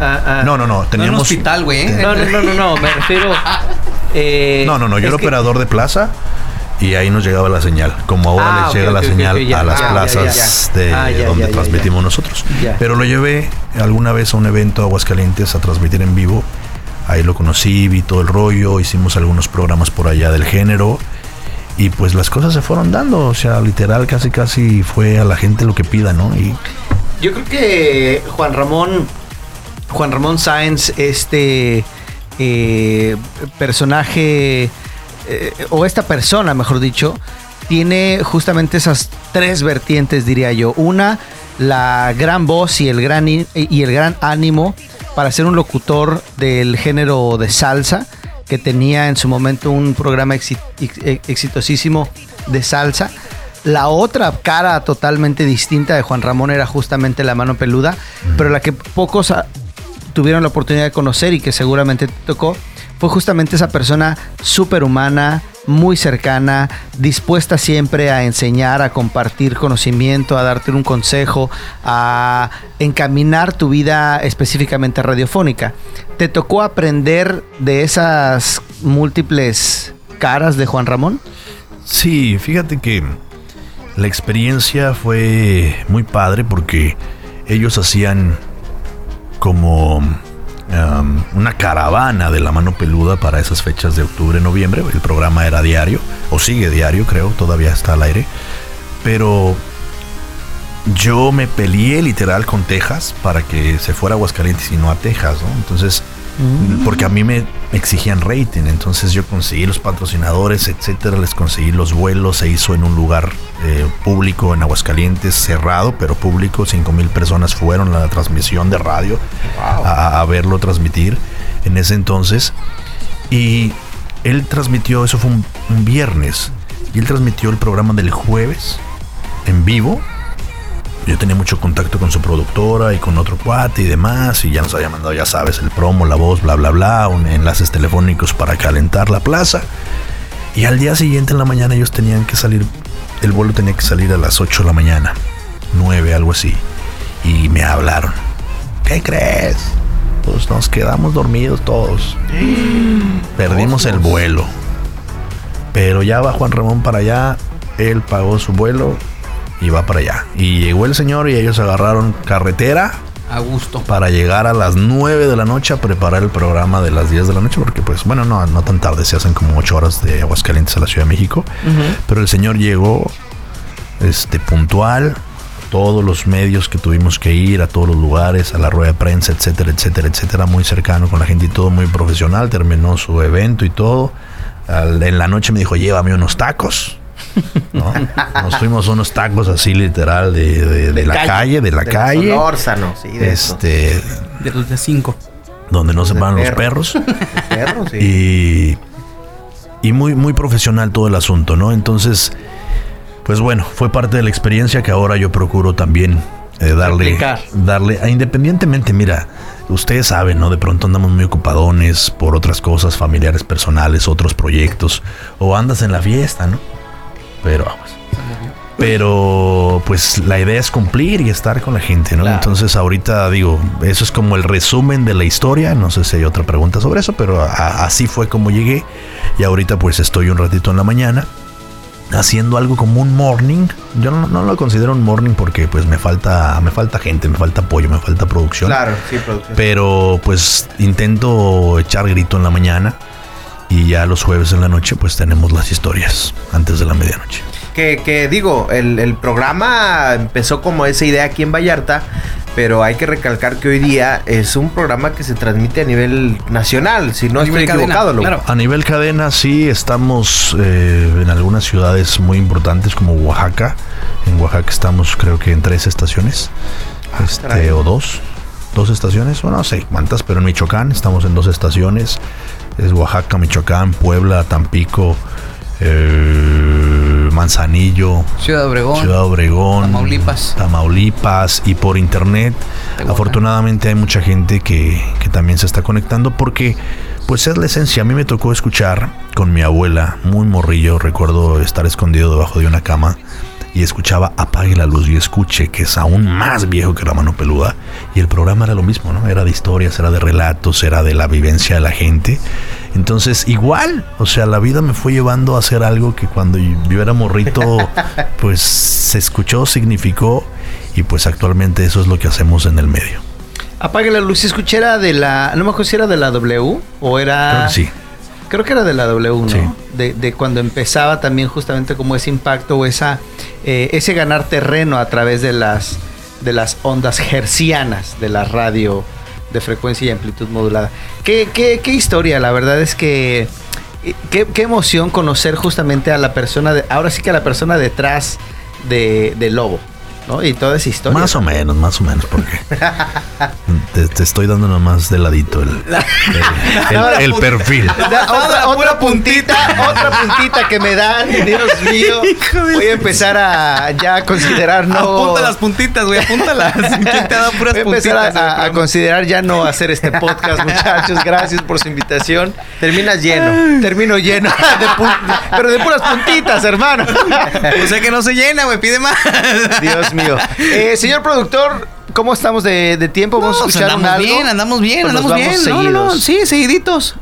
Ah, ah. no, no, no. Teníamos. hospital, güey. No, no, no, no, no. Me refiero. Eh, no, no, no. Yo era operador de plaza y ahí nos llegaba la señal. Como ahora ah, les llega la señal a las plazas de donde transmitimos nosotros. Pero lo llevé alguna vez a un evento a Aguascalientes a transmitir en vivo. Ahí lo conocí, vi todo el rollo, hicimos algunos programas por allá del género. Y pues las cosas se fueron dando, o sea, literal casi casi fue a la gente lo que pida, ¿no? Y yo creo que Juan Ramón Juan Ramón Sáenz, este eh, personaje, eh, o esta persona, mejor dicho, tiene justamente esas tres vertientes, diría yo. Una, la gran voz y el gran, y el gran ánimo para ser un locutor del género de salsa, que tenía en su momento un programa exitosísimo de salsa. La otra cara totalmente distinta de Juan Ramón era justamente la mano peluda, pero la que pocos tuvieron la oportunidad de conocer y que seguramente te tocó, fue justamente esa persona súper humana, muy cercana, dispuesta siempre a enseñar, a compartir conocimiento, a darte un consejo, a encaminar tu vida específicamente radiofónica. ¿Te tocó aprender de esas múltiples caras de Juan Ramón? Sí, fíjate que la experiencia fue muy padre porque ellos hacían como um, una caravana de la mano peluda para esas fechas de octubre, noviembre. El programa era diario, o sigue diario, creo, todavía está al aire. Pero yo me peleé literal con Texas para que se fuera a Aguascalientes y no a Texas, ¿no? Entonces, mm. porque a mí me exigían rating, entonces yo conseguí los patrocinadores, etcétera, les conseguí los vuelos, se hizo en un lugar eh, público en Aguascalientes, cerrado, pero público, cinco mil personas fueron a la transmisión de radio a, verlo transmitir en ese entonces. Y él transmitió, eso fue un viernes, y él transmitió el programa del jueves en vivo yo tenía mucho contacto con su productora y con otro cuate y demás, y ya nos había mandado, ya sabes, el promo, la voz, bla, bla, bla, un, enlaces telefónicos para calentar la plaza. Y al día siguiente en la mañana ellos tenían que salir, el vuelo tenía que salir a las 8 de la mañana, 9, algo así. Y me hablaron. ¿Qué crees? Pues nos quedamos dormidos todos. Perdimos el vuelo. Pero ya va Juan Ramón para allá, él pagó su vuelo y va para allá. Y llegó el señor y ellos agarraron carretera. A gusto. Para llegar a las 9 de la noche a preparar el programa de las 10 de la noche, porque pues bueno, no, no tan tarde, se hacen como 8 horas de Aguascalientes a la Ciudad de México. Pero el señor llegó este, puntual, todos los medios que tuvimos que ir, a todos los lugares, a la rueda de prensa, etcétera, etcétera, etcétera, muy cercano con la gente y todo muy profesional, terminó su evento y todo. en la noche me dijo, llévame unos tacos. Nos fuimos unos tacos así literal de, de, la calle, de la calle. sí, de este, de los de cinco. Donde no se van los perros. Y, y muy, muy profesional todo el asunto, ¿no? Entonces, pues bueno, fue parte de la experiencia que ahora yo procuro también eh, darle, darle, a, independientemente, mira, ustedes saben, ¿no? De pronto andamos muy ocupadones por otras cosas familiares, personales, otros proyectos, o andas en la fiesta, ¿no? Pero Pero pues la idea es cumplir y estar con la gente, ¿no? Entonces ahorita digo, eso es como el resumen de la historia. No sé si hay otra pregunta sobre eso, pero así fue como llegué. Y ahorita pues estoy un ratito en la mañana haciendo algo como un morning. Yo no, lo considero un morning porque pues me falta, me falta gente, me falta apoyo, me falta producción. Claro, sí, producción. Pero pues intento echar grito en la mañana y ya los jueves en la noche pues tenemos las historias antes de la medianoche. Que, digo, el, programa empezó como esa idea aquí en Vallarta, pero hay que recalcar que hoy día es un programa que se transmite a nivel nacional, si no estoy equivocado. Claro. A nivel cadena sí, estamos eh, en algunas ciudades muy importantes como Oaxaca. En Oaxaca estamos creo que en tres estaciones, ah, este, o dos. Dos estaciones, bueno, no sé cuántas, pero en Michoacán estamos en dos estaciones es Oaxaca, Michoacán, Puebla, Tampico, eh, Manzanillo, Ciudad Obregón, Ciudad Obregón, Tamaulipas, Tamaulipas y por internet. Afortunadamente hay mucha gente que, que también se está conectando porque pues es la esencia. A mí me tocó escuchar con mi abuela, muy morrillo, recuerdo estar escondido debajo de una cama y escuchaba Apague la luz y escuche, que es aún más viejo que la mano peluda. Y el programa era lo mismo, ¿no? Era de historias, era de relatos, era de la vivencia de la gente. Entonces, igual, o sea, la vida me fue llevando a hacer algo que cuando yo era morrito, pues se escuchó, significó, y pues actualmente eso es lo que hacemos en el medio. Apague la luz y escuché era de la, no me acuerdo si era de la W o era... sí. Creo que era de la W, ¿no? De, cuando empezaba también justamente como ese impacto o esa, eh, ese ganar terreno a través de las, de las ondas hercianas de la radio de frecuencia y amplitud modulada. Qué, qué, qué historia, la verdad es que eh, qué, qué, emoción conocer justamente a la persona, de, ahora sí que a la persona detrás de, de Lobo. ¿No? Y toda esa historia. Más o menos, más o menos, porque te, te estoy dando nomás de ladito el, el, el- el perfil. Otra, otra puntita, otra puntita que me dan, Dios mío. Voy a empezar a ya considerar no. Apunta las puntitas, güey, apúntalas. ¿Quién te ha dado puras Voy a empezar puntitas? a, a- a güey? considerar ya no hacer este podcast, muchachos. Gracias por su invitación. Terminas lleno. Termino lleno de pero de puras puntitas, hermano. O sea que no se llena, güey, pide más. Dios mío. Eh, señor productor, ¿cómo estamos de, de tiempo? Vamos No, a pues escuchar un andamos algo. bien, andamos bien, Pues andamos bien. No, no, no, seguidos. sí, seguiditos.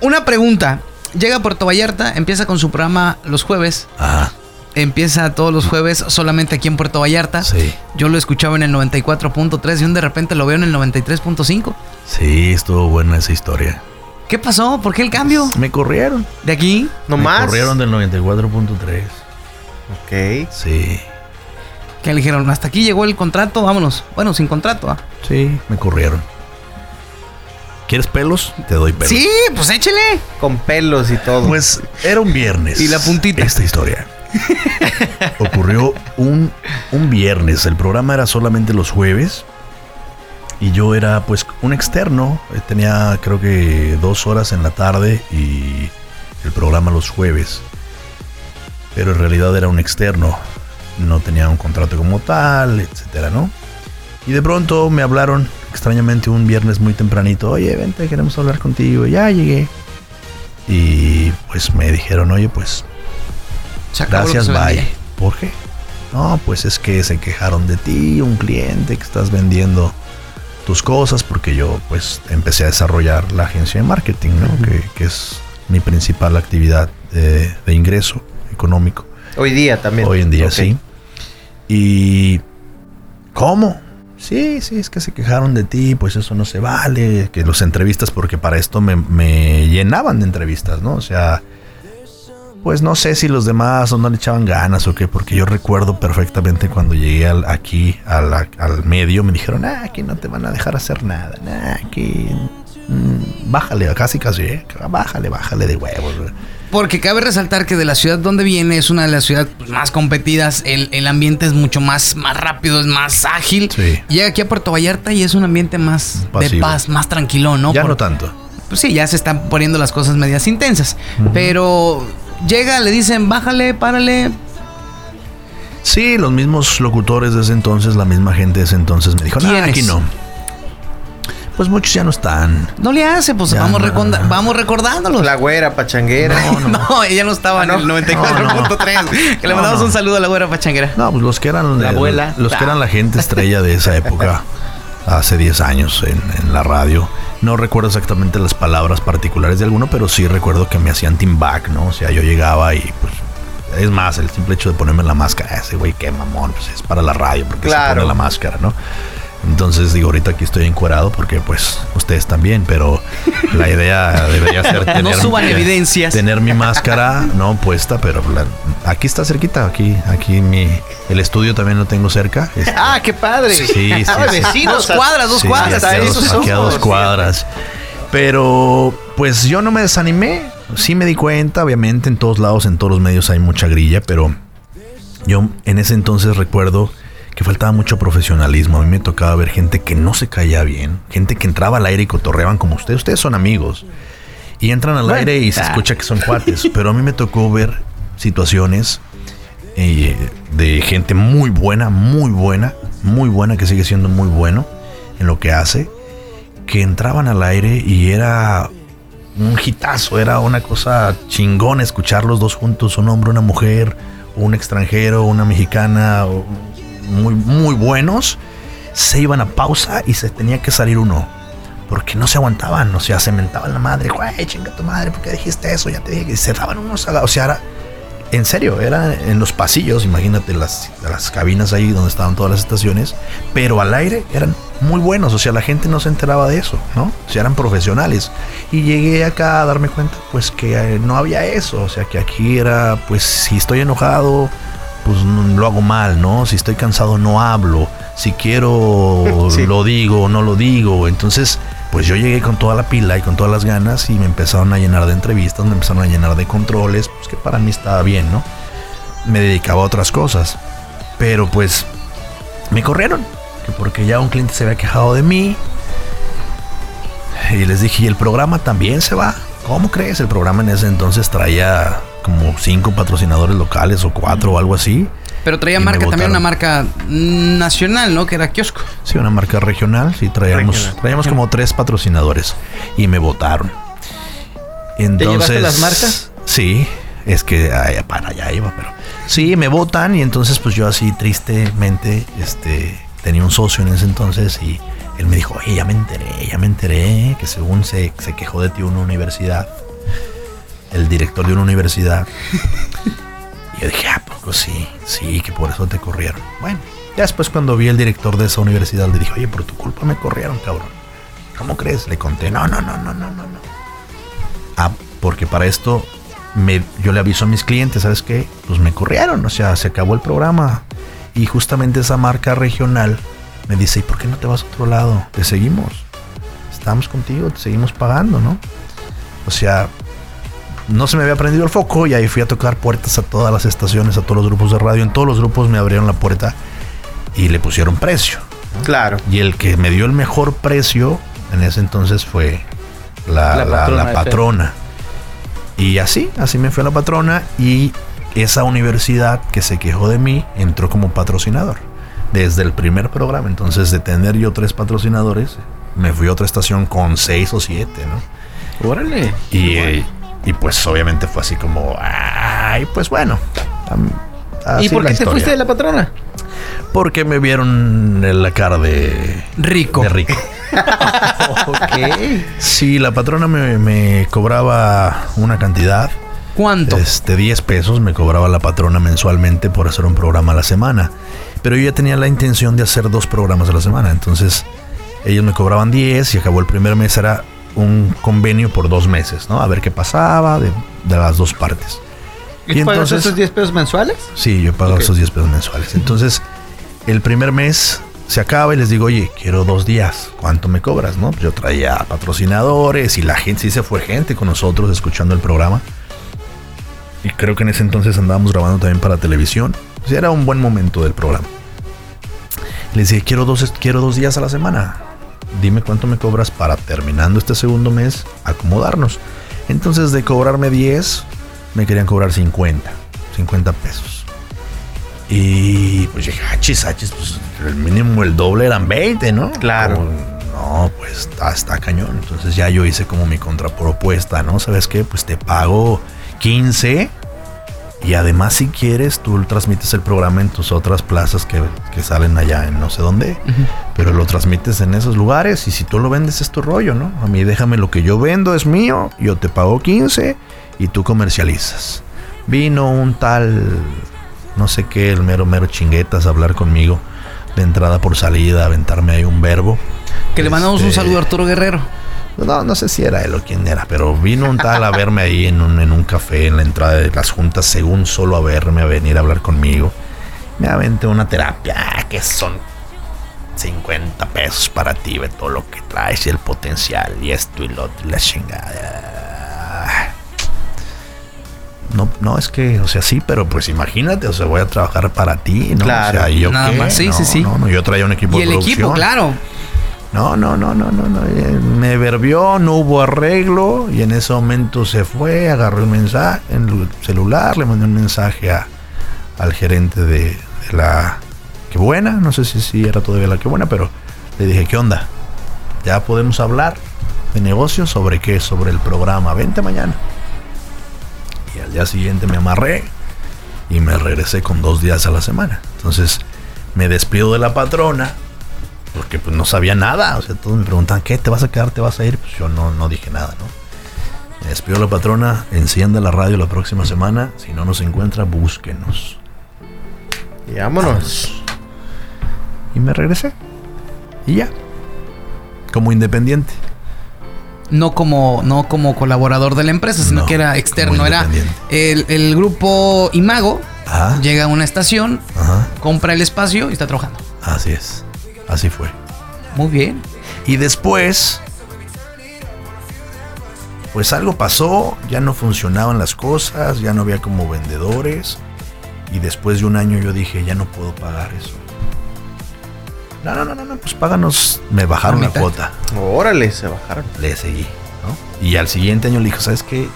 Una pregunta. Llega a Puerto Vallarta, empieza con su programa los jueves. Ajá, Empieza todos los jueves solamente aquí en Puerto Vallarta. sí. Yo lo escuchaba en el 94.3 y un de repente lo veo en el 93.5. Sí, estuvo buena esa historia. ¿Qué pasó? ¿Por qué el cambio? Me corrieron. ¿De aquí? No Me más. corrieron del 94.3. Ok. Sí, Que le dijeron, hasta aquí llegó el contrato, vámonos. Bueno, sin contrato. ¿ah? sí, me corrieron. ¿Quieres pelos? Te doy pelos. Sí, pues échele. Con pelos y todo. Pues era un viernes. Y la puntita. Esta historia. Ocurrió un, un viernes. El programa era solamente los jueves. Y yo era pues un externo. Eh, Tenía creo que dos horas en la tarde y el programa los jueves. Pero en realidad era un externo. No tenía un contrato como tal, etcétera, ¿no? Y de pronto me hablaron extrañamente un viernes muy tempranito. Oye, vente, queremos hablar contigo. Ya llegué. Y pues me dijeron, oye, pues gracias, bye. vendía. ¿Por qué? No, pues es que se quejaron de ti, un cliente que estás vendiendo tus cosas, porque yo pues empecé a desarrollar la agencia de marketing, ¿no? que, que es mi principal actividad de, de ingreso económico. Hoy día también. Hoy en día sí. Y ¿cómo? Sí, sí, es que se quejaron de ti, pues eso no se vale, que los entrevistas, porque para esto me, me llenaban de entrevistas, ¿no? O sea, pues no sé si los demás no le echaban ganas o qué, porque yo recuerdo perfectamente cuando llegué al- aquí a la- al medio, me dijeron, ah, aquí no te van a dejar hacer nada, nah, aquí mm, bájale, casi casi, ¿eh? bájale, bájale de huevos. güey". Porque cabe resaltar que de la ciudad donde viene es una de las ciudades pues, más competidas. El, el ambiente es mucho más, más rápido, es más ágil. Sí. Llega aquí a Puerto Vallarta y es un ambiente más de paz, más tranquilo, ¿no? ya Por- no tanto. pues sí, ya se están poniendo las cosas medias intensas. Pero llega, le dicen, bájale, párale. Sí, los mismos locutores de ese entonces, la misma gente de ese entonces me dijo, no, aquí no. Pues muchos ya no están. No le hace, pues Ya vamos, no. reconda- vamos recordándolos. La güera pachanguera. No, ella no estaba Ah, ¿no? en el 94.3. Que le No, mandamos no. un saludo a la güera pachanguera. No, pues los que eran La el- abuela. los que eran la gente estrella de esa época, hace 10 años en, en la radio. No recuerdo exactamente las palabras particulares de alguno, pero sí recuerdo que me hacían team back, ¿no? O sea, yo llegaba y pues es más, el simple hecho de ponerme la máscara, ese güey, qué mamón, pues es para la radio porque se pone la máscara, ¿no? Entonces digo, ahorita aquí estoy encuerado porque pues ustedes también, pero la idea debería ser tener, No suban evidencias. tener mi máscara no puesta, pero la- aquí está cerquita, aquí, aquí mi el estudio también lo tengo cerca. este, Ah, qué padre. Sí, sí, Ah, sí. vecinos. Dos cuadras, dos sí, cuadras. aquí a dos- aquí a dos cuadras. Pero pues yo no me desanimé, sí me di cuenta, obviamente en todos lados, en todos los medios hay mucha grilla, pero yo en ese entonces recuerdo que faltaba mucho profesionalismo. A mí me tocaba ver gente que no se caía bien, gente que entraba al aire y cotorreaban como ustedes. Ustedes son amigos. Y entran al Bueno, aire y se ah. escucha que son cuates. Pero a mí me tocó ver situaciones eh, de gente muy buena, muy buena, muy buena, que sigue siendo muy bueno en lo que hace, que entraban al aire y era un hitazo, era una cosa chingón escuchar los dos juntos, un hombre, una mujer, un extranjero, una mexicana, muy, muy buenos, se iban a pausa y se tenía que salir uno. Porque no se aguantaban, o sea, se mentaban la madre, güey, chinga tu madre, ¿por qué dijiste eso? Ya te dije que se daban unos, o sea, era, en serio, era en los pasillos, imagínate las, las cabinas ahí donde estaban todas las estaciones, pero al aire eran muy buenos, o sea, la gente no se enteraba de eso, ¿no? O eran profesionales. Y llegué acá a darme cuenta, pues que eh, no había eso, o sea, que aquí era, pues si estoy enojado, pues lo hago mal, ¿no? Si estoy cansado, no hablo. Si quiero, Sí. lo digo, no lo digo. Entonces, pues yo llegué con toda la pila y con todas las ganas y me empezaron a llenar de entrevistas, me empezaron a llenar de controles, pues que para mí estaba bien, ¿no? Me dedicaba a otras cosas. Pero pues me corrieron. Que porque ya un cliente se había quejado de mí. Y les dije, ¿y el programa también se va? ¿Cómo crees? El programa en ese entonces traía como cinco patrocinadores locales o cuatro o algo así. Pero traía marca también, una marca nacional, ¿no? Que era kiosco. Sí, una marca regional. Sí, traíamos, Regional. traíamos como tres patrocinadores y me votaron. Entonces, llevaste las marcas? Sí, es que ay, para allá iba, pero sí, me votan y entonces pues yo así tristemente, este, tenía un socio en ese entonces y él me dijo, oye, ya me enteré, ya me enteré que según se, se quejó de ti una universidad, el director de una universidad. Y yo dije, ah, poco sí, sí, que por eso te corrieron. Bueno, ya después cuando vi al director de esa universidad le dije, oye, por tu culpa me corrieron, cabrón. ¿Cómo crees? Le conté, no, no, no, no, no, no, no. Ah, porque para esto me, yo le aviso a mis clientes, ¿sabes qué? Pues me corrieron, o sea, se acabó el programa. Y justamente esa marca regional me dice, ¿y por qué no te vas a otro lado? Te seguimos. Estamos contigo, te seguimos pagando, ¿no? O sea, no se me había prendido el foco y ahí fui a tocar puertas a todas las estaciones, a todos los grupos de radio. En todos los grupos me abrieron la puerta y le pusieron precio. Claro. Y el que me dio el mejor precio en ese entonces fue la, La la- patrona la de patrona. Y así, así me fue la patrona y esa universidad que se quejó de mí entró como patrocinador desde el primer programa. Entonces de tener yo tres patrocinadores, me fui a otra estación con seis o siete, ¿no? Órale. Y, y pues obviamente fue así como, ay, pues bueno. ¿Y por qué te fuiste de la patrona? Porque me vieron en la cara de Rico. de rico. ok. Sí, la patrona me, me cobraba una cantidad. ¿Cuánto? Este, 10 pesos me cobraba la patrona mensualmente por hacer un programa a la semana. Pero yo ya tenía la intención de hacer dos programas a la semana. Entonces, ellos me cobraban 10 y acabó el primer mes. Era un convenio por dos meses, ¿no? A ver qué pasaba de, de las dos partes. ¿Y, Y pagas entonces- esos 10 pesos mensuales? Sí, yo pago Ok. esos 10 pesos mensuales. Entonces, el primer mes se acaba y les digo, oye, quiero dos días. ¿Cuánto me cobras? No, yo traía patrocinadores y la gente, sí se fue gente con nosotros escuchando el programa. Y creo que en ese entonces andábamos grabando también para televisión. Pues era un buen momento del programa. Les dije, quiero dos, quiero dos días a la semana. Dime cuánto me cobras para terminando este segundo mes, acomodarnos. Entonces, de cobrarme 10, me querían cobrar 50. 50 pesos. Y pues dije, achis, achis, pues el mínimo, el doble eran 20, ¿no? Claro. Como, no, pues está, está cañón. Entonces ya yo hice como mi contrapropuesta, ¿no? ¿Sabes qué? Pues te pago 15 y además si quieres tú transmites el programa en tus otras plazas que, que salen allá en no sé dónde, pero lo transmites en esos lugares y si tú lo vendes es tu rollo, ¿no? A mí déjame lo que yo vendo es mío, yo te pago 15 y tú comercializas. Vino un tal, no sé qué, el mero mero chinguetas a hablar conmigo de entrada por salida, aventarme ahí un verbo. Que le mandamos un Este, saludo a Arturo Guerrero. No, no sé si era él o quién era, pero vino un tal a verme ahí en un, en un café en la entrada de las juntas, según solo a verme, a venir a hablar conmigo. Me aventé una terapia ah, que son 50 pesos para ti, ve todo lo que traes y el potencial y esto y lo otro y la chingada. No, no, es que, o sea, sí, pero pues imagínate, o sea, voy a trabajar para ti, ¿no? Claro. o sea, ¿y yo Nada qué? más, sí, No, sí, sí. No, no, yo traía un equipo Y de el equipo, claro. No, no, no, no, no, no. eh, Me verbió, no hubo arreglo y en ese momento se fue, agarró el mensaje en el celular, le mandé un mensaje a, al gerente de, de la que buena, no sé si, si era todavía la que buena, pero le dije, ¿qué onda? Ya podemos hablar de negocios sobre qué, sobre el programa, vente mañana. Y al día siguiente me amarré y me regresé con dos días a la semana. Entonces me despido de la patrona porque pues no sabía nada. O sea, todos me preguntaban, ¿qué? ¿Te vas a quedar? ¿Te vas a ir? Pues yo no, no dije nada, ¿no? Me despidió la patrona, enciende la radio la próxima semana. Si no nos encuentra, búsquenos. Y vámonos. Y me regresé. Y ya. Como independiente. No como, no como colaborador de la empresa, sino No, que era externo. Era independiente. el, el grupo Imago. Ajá. Llega a una estación, Ajá. compra el espacio y está trabajando. Así es. Así fue. Muy bien. Y después, pues algo pasó, ya no funcionaban las cosas, ya no había como vendedores. Y después de un año yo dije, ya no puedo pagar eso. No, no, no, no, no, pues páganos. Me bajaron La cuota. Órale, se bajaron. Le seguí, ¿no? Y al siguiente año le dijo, ¿sabes qué?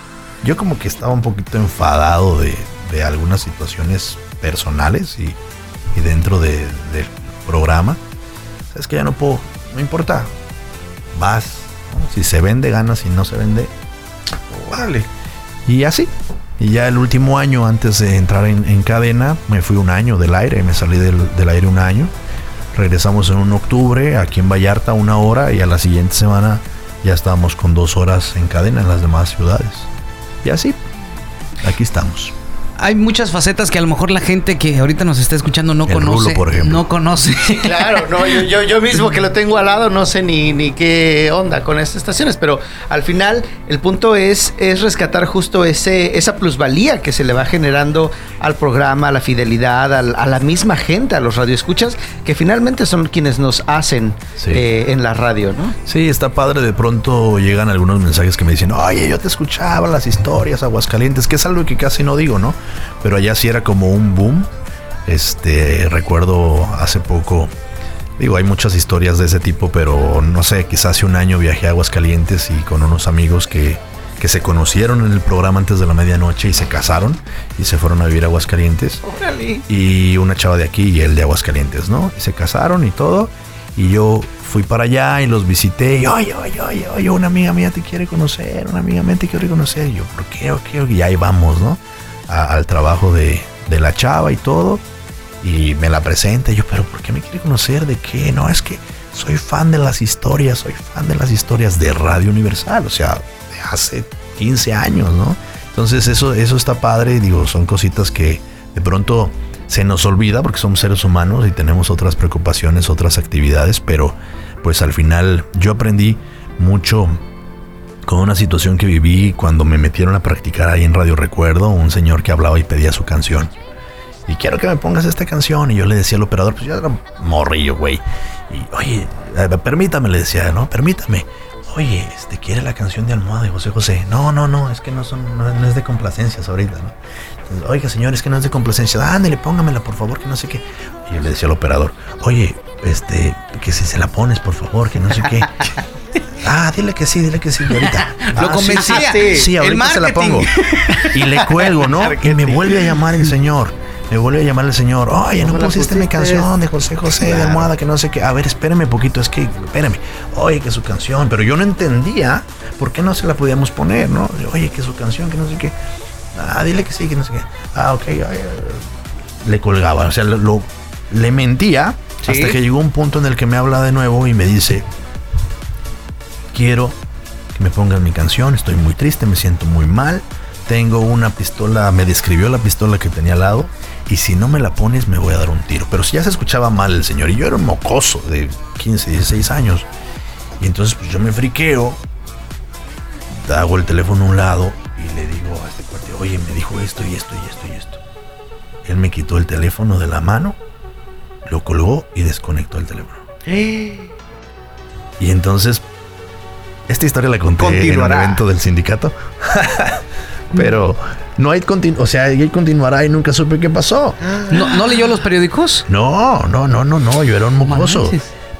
Yo como que estaba un poquito enfadado de, de algunas situaciones personales y, y dentro de- del programa. ¿Sabes que Ya no puedo, no importa. Vas. Si se vende, ganas. Si no se vende, Órale. y así. Y ya el último año, antes de entrar en, en cadena, me fui un año del aire, me salí del, del aire un año. Regresamos en un octubre, aquí en Vallarta, una hora, y a la siguiente semana ya estábamos con dos horas en cadena en las demás ciudades. Y así, aquí estamos. Hay muchas facetas que a lo mejor la gente que ahorita nos está escuchando no El conoce. rulo, por ejemplo. No conoce. Claro, no, yo, yo, yo mismo que lo tengo al lado no sé ni, ni qué onda con estas estaciones, pero al final el punto es, es rescatar justo ese, esa plusvalía que se le va generando al programa, a la fidelidad, al- a, la misma gente, a los radioescuchas, que finalmente son quienes nos hacen Sí. eh, en la radio, ¿no? Sí, está padre. De pronto llegan algunos mensajes que me dicen, oye, yo te escuchaba las historias Aguascalientes, que es algo que casi no digo, ¿no? Pero allá sí era como un boom. Este, recuerdo hace poco, digo, hay muchas historias de ese tipo, pero no sé, quizás hace un año viajé a Aguascalientes y con unos amigos que, que se conocieron en el programa antes de la medianoche y se casaron y se fueron a vivir a Aguascalientes y una chava de aquí y él de Aguascalientes, ¿no? Y se casaron y todo. Y yo fui para allá y los visité. Y oye, oye, oye, oye, una amiga mía te quiere conocer, una amiga mía te quiere conocer. Y yo, ¿por qué? ¿O qué? Y ahí vamos, ¿no? Al trabajo de, de la chava y todo. Y me la presenta. Y yo, ¿pero por qué me quiere conocer? ¿De qué? No, es que soy fan de las historias, soy fan de las historias de Radio Universal. O sea, de hace 15 años, ¿no? Entonces eso, eso está padre. Digo, son cositas que de pronto se nos olvida porque somos seres humanos y tenemos otras preocupaciones, otras actividades, pero pues al final yo aprendí mucho con una situación que viví cuando me metieron a practicar ahí en Radio Recuerdo, un señor que hablaba y pedía su canción. Y quiero que me pongas esta canción. Y yo le decía al operador, pues yo era morrillo, güey. Y oye, permítame, le decía, ¿no? Permítame. Oye, este, ¿quiere la canción de Almohada de José José? No, no, no, es que no son, no, no es de complacencias ahorita, ¿no? Entonces, Oiga, señor, es que no es de complacencia. Ándale, póngamela, por favor, que no sé qué. Y yo le decía al operador, oye, este, que si se la pones, por favor, que no sé qué. Ah, dile que sí, dile que sí, ahorita. Lo Ah, convencía. Sí, sí, ahorita se la pongo. Y le cuelgo, ¿no? Y me vuelve a llamar el señor. Me vuelve a llamar el señor. Oye, no ¿Cómo la pusiste mi canción de José José de. Almohada, que no sé qué. A ver, espérame poquito, es que, espérame. Oye, que su canción. Pero yo no entendía por qué no se la podíamos poner, ¿no? Oye, que su canción, que no sé qué. Ah, dile que sí, que no sé qué. Ah, ok. ay, ay, Le colgaba. O sea, lo, lo- le mentía Sí. hasta que llegó un punto en el que me habla de nuevo y me dice, quiero que me pongan mi canción, estoy muy triste, me siento muy mal, tengo una pistola, me describió la pistola que tenía al lado y si no me la pones me voy a dar un tiro. Pero si ya se escuchaba mal el señor y yo era un mocoso de 15, 16 años y entonces pues yo me friqueo, hago el teléfono a un lado y le digo a este cuate, oye, me dijo esto y esto y esto y esto. Él me quitó el teléfono de la mano, lo colgó y desconectó el teléfono. Y entonces, esta historia la conté en un Continuará. evento del sindicato. Pero no hay o sea, ahí continuará y nunca supe qué pasó. ¿No, ¿No leyó los periódicos? No, no, no, no, no, yo era un mocoso.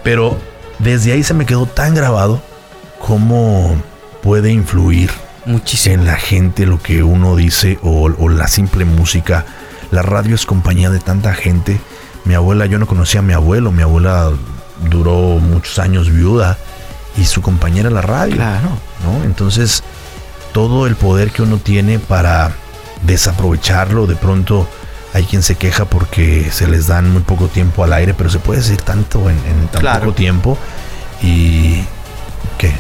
Pero desde ahí se me quedó tan grabado cómo puede influir Muchísimo. en la gente lo que uno dice o, o la simple música. La radio es compañía de tanta gente. Mi abuela, yo no conocía a mi abuelo, mi abuela duró muchos años viuda y su compañera era la radio. Claro. ¿no? Entonces, todo el poder que uno tiene para desaprovecharlo, de pronto hay quien se queja porque se les dan muy poco tiempo al aire, pero se puede decir tanto en, en tan Claro. poco tiempo. Y. ¿Qué?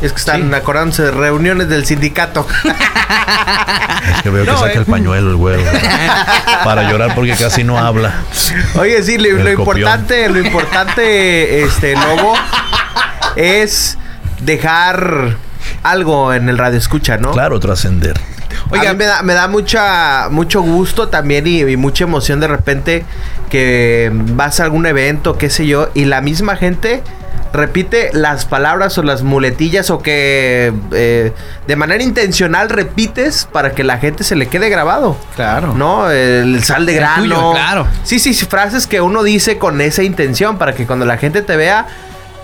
Es que están acordándose de reuniones del sindicato. Es que veo que saca eh. el pañuelo el güero. para llorar porque casi no habla. Oye, sí, lo, importante, lo importante, este, Lobo, es dejar algo en el radio escucha, ¿no? Claro, trascender. Oiga, a mí me da, me da mucha, mucho gusto también y, y mucha emoción de repente que vas a algún evento, qué sé yo, y la misma gente repite las palabras o las muletillas o que eh, de manera intencional repites para que la gente se le quede grabado. Claro. ¿No? El sal de grano. tuyo, claro. Sí, sí, sí, frases que uno dice con esa intención para que cuando la gente te vea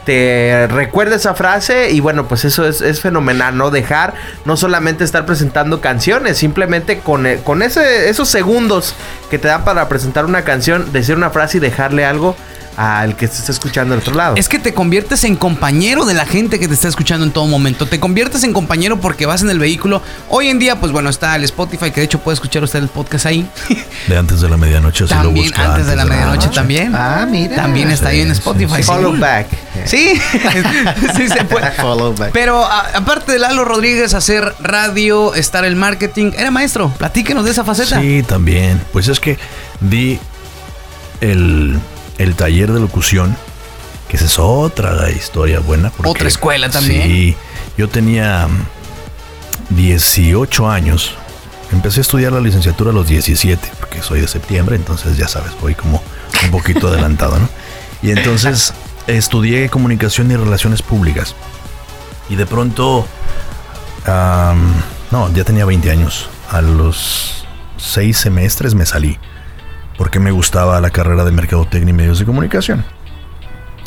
te recuerde esa frase y bueno, pues eso es, es fenomenal, ¿no? Dejar no solamente estar presentando canciones, simplemente con, eh, con ese, esos segundos que te dan para presentar una canción, decir una frase y dejarle algo al que te está escuchando del otro lado. Es que te conviertes en compañero de la gente que te está escuchando en todo momento. Te conviertes en compañero porque vas en el vehículo. Hoy en día, pues bueno, está el Spotify, que de hecho puede escuchar usted el podcast ahí. De antes de la medianoche, si lo también, busca. antes de la medianoche también. Ah, mira. También está ahí en Spotify. sí, sí. Follow back. Sí, sí se puede. Follow back. Pero a- aparte de Lalo Rodríguez, hacer radio, estar el marketing, era maestro. Platíquenos de esa faceta. Sí, también. Pues es que di el, el taller de locución, que esa es otra historia buena. porque- Otra escuela también. Sí, yo tenía mm, 18 años. Empecé a estudiar la licenciatura a los 17, porque soy de septiembre, entonces ya sabes, voy como un poquito adelantado, ¿no? Y entonces estudié comunicación y relaciones públicas. Y de pronto, no, ya tenía 20 años. A los seis semestres me salí, porque me gustaba la carrera de mercadotecnia y medios de comunicación.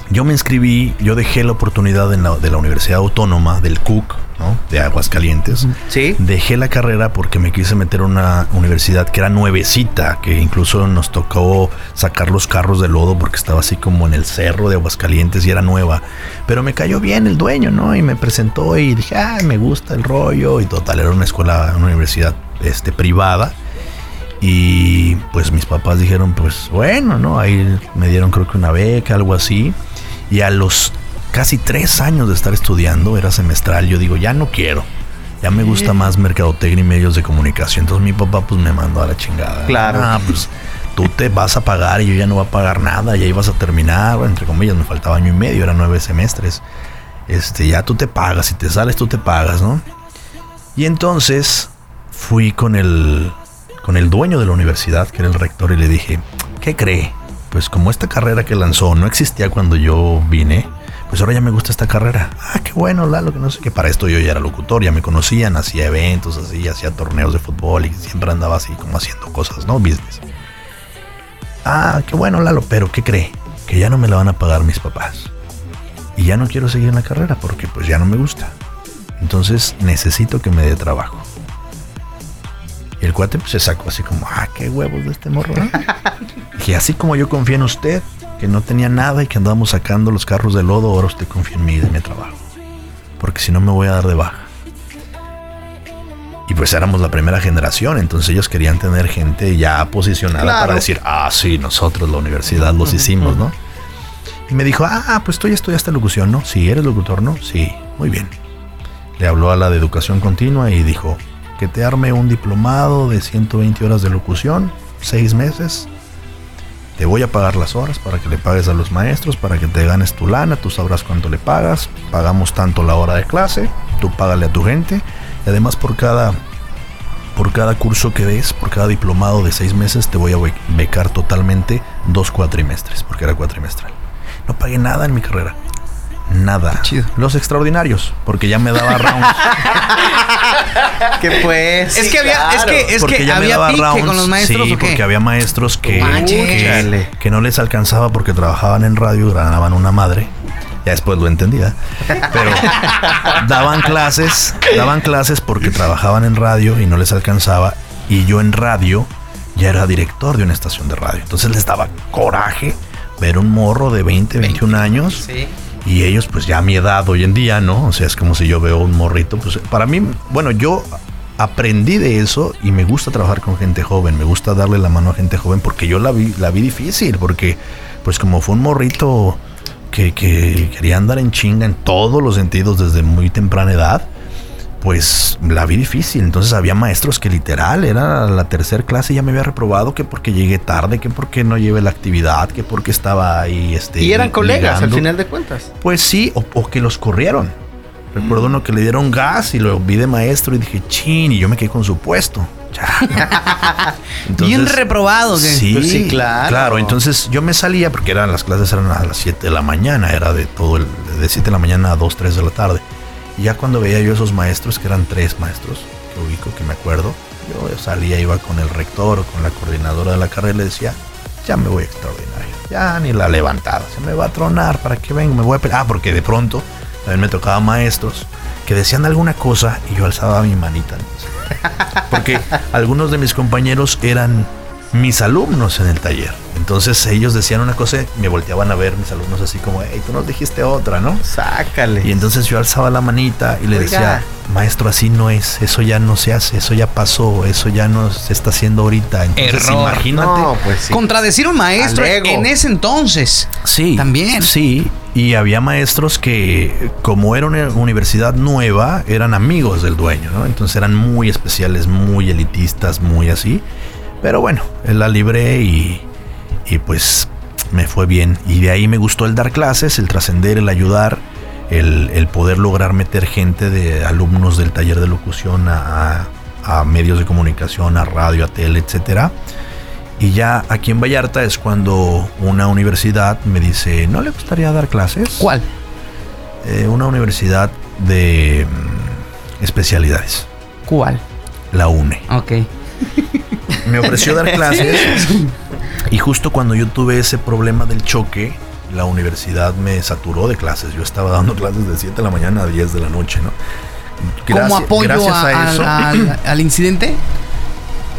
Yo me inscribí, yo dejé la oportunidad en la- de la Universidad Autónoma del CUC, ¿no? De Aguascalientes. Sí. Dejé la carrera porque me quise meter a una universidad que era nuevecita, que incluso nos tocó sacar los carros de lodo porque estaba así como en el cerro de Aguascalientes y era nueva. Pero me cayó bien el dueño, ¿no? Y me presentó y dije, ah, me gusta el rollo. Y total, era una escuela, una universidad este, privada. Y pues mis papás dijeron, pues bueno, ¿no? Ahí me dieron creo que una beca, algo así. Y a los casi tres años de estar estudiando, era semestral, yo digo, ya no quiero. Ya me gusta más mercadotecnia y medios de comunicación. Entonces mi papá pues me mandó a la chingada. Claro. Ah, pues tú te vas a pagar y yo ya no voy a pagar nada. Ya ibas a terminar, entre comillas, me faltaba año y medio, eran nueve semestres. Este, ya tú te pagas, si te sales tú te pagas, ¿no? Y entonces fui con el, con el dueño de la universidad, que era el rector, y le dije, ¿qué cree? Pues como esta carrera que lanzó no existía cuando yo vine, pues ahora ya me gusta esta carrera. Ah, qué bueno, Lalo, que no sé qué. Para esto yo ya era locutor, ya me conocían, hacía eventos así, hacía torneos de fútbol y siempre andaba así como haciendo cosas, ¿no? Business. Ah, qué bueno, Lalo, pero ¿qué cree? Que ya no me la van a pagar mis papás. Y ya no quiero seguir en la carrera porque pues ya no me gusta. Entonces necesito que me dé trabajo. Y el cuate pues, se sacó así como, ah, qué huevos de este morro. ¿no?". Dije, así como yo confío en usted, que no tenía nada y que andábamos sacando los carros de lodo, ahora usted confía en mí y de trabajo. Porque si no me voy a dar de baja. Y pues éramos la primera generación, entonces ellos querían tener gente ya posicionada Claro. para decir, ah, sí, nosotros la universidad los hicimos, ¿no? Y me dijo, ah, pues tú ya estudiaste locución, ¿no? Sí, eres locutor, ¿no? Sí, muy bien. Le habló a la de educación continua y dijo, que te arme un diplomado de 120 horas de locución, seis meses. Te voy a pagar las horas para que le pagues a los maestros, para que te ganes tu lana, tú sabrás cuánto le pagas, pagamos tanto la hora de clase, tú págale a tu gente, y además por cada, por cada curso que des, por cada diplomado de seis meses, te voy a be- becar totalmente dos cuatrimestres, porque era cuatrimestral. No pagué nada en mi carrera. Nada. chido. Los extraordinarios, porque ya me daba rounds. Que pues. es que había, claro. es que, es porque que ya me había daba pique rounds. con los maestros Sí, o qué? porque había maestros que, que, que no les alcanzaba porque trabajaban en radio, ganaban una madre. Ya después lo entendía. Pero daban clases, daban clases porque trabajaban en radio y no les alcanzaba. Y yo en radio ya era director de una estación de radio. Entonces les daba coraje ver un morro de 20, 21 años. Sí. Y ellos, pues ya a mi edad hoy en día, ¿no? O sea, es como si yo veo un morrito. Pues para mí, bueno, yo aprendí de eso y me gusta trabajar con gente joven. Me gusta darle la mano a gente joven porque yo la vi, la vi difícil. Porque, pues como fue un morrito que, que quería andar en chinga en todos los sentidos desde muy temprana edad, pues la vi difícil. Entonces había maestros que literal era la tercera clase y ya me había reprobado que porque llegué tarde, que porque no llevé la actividad, que porque estaba ahí. Este, Y eran colegas al final de cuentas. Pues sí, o, o que los corrieron. Recuerdo uno que le dieron gas y lo vi de maestro y dije, chin, y yo me quedé con su puesto. Ya. Bien reprobado, ¿qué? Sí, Pues sí, claro. Claro, entonces yo me salía porque eran las clases eran a las 7 de la mañana, era de todo el de 7 de la mañana a 2, 3 de la tarde. Y ya cuando veía yo esos maestros, que eran tres maestros, que ubico, que me acuerdo, yo salía, iba con el rector o con la coordinadora de la carrera y le decía, ya me voy extraordinario, ya ni la levantada, se me va a tronar, ¿para qué vengo? Me voy a pelear. Ah, porque de pronto también me tocaba maestros que decían alguna cosa y yo alzaba mi manita. Porque algunos de mis compañeros eran mis alumnos en el taller. Entonces ellos decían una cosa y me volteaban a ver mis alumnos así como, hey, tú nos dijiste otra, ¿no? Sácale. Y entonces yo alzaba la manita y le Oiga. decía, maestro, así no es, eso ya no se hace, eso ya pasó, eso ya no se está haciendo ahorita. Entonces Error. imagínate. no, pues sí. Contradecir a un maestro en ese entonces. Sí. También. Sí. Y había maestros que, como era una universidad nueva, eran amigos del dueño, ¿no? Entonces eran muy especiales, muy elitistas, muy así. Pero bueno, la libré y, y pues me fue bien. Y de ahí me gustó el dar clases, el trascender, el ayudar, el, el poder lograr meter gente de alumnos del taller de locución a, a- medios de comunicación, a radio, a tele, etcétera. Y ya aquí en Vallarta es cuando una universidad me dice, ¿no le gustaría dar clases? ¿Cuál? Eh, una universidad de mm, especialidades, ¿Cuál? la UNE. Ok. Me ofreció dar clases y justo cuando yo tuve ese problema del choque, la universidad me saturó de clases. Yo estaba dando clases de 7 de la mañana a 10 de la noche, ¿no? ¿Como Gracias- apoyo gracias a- a al- eso, al, al incidente?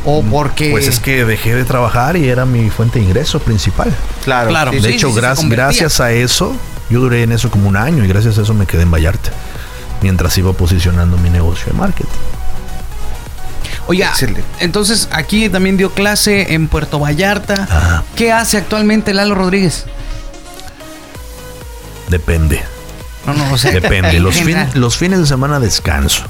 ¿O porque.? pues es que dejé de trabajar y era mi fuente de ingreso principal. Claro. Claro. De Sí, hecho, sí, sí, se gra- convertía. gracias a eso, yo duré en eso como un año y gracias a eso me quedé en Vallarta. Mientras iba posicionando mi negocio de marketing. Oiga, Excelente. entonces aquí también dio clase en Puerto Vallarta. Ajá. ¿Qué hace actualmente Lalo Rodríguez? Depende. No, no, o sea, Depende. en Los, fin- general. los fines de semana descanso.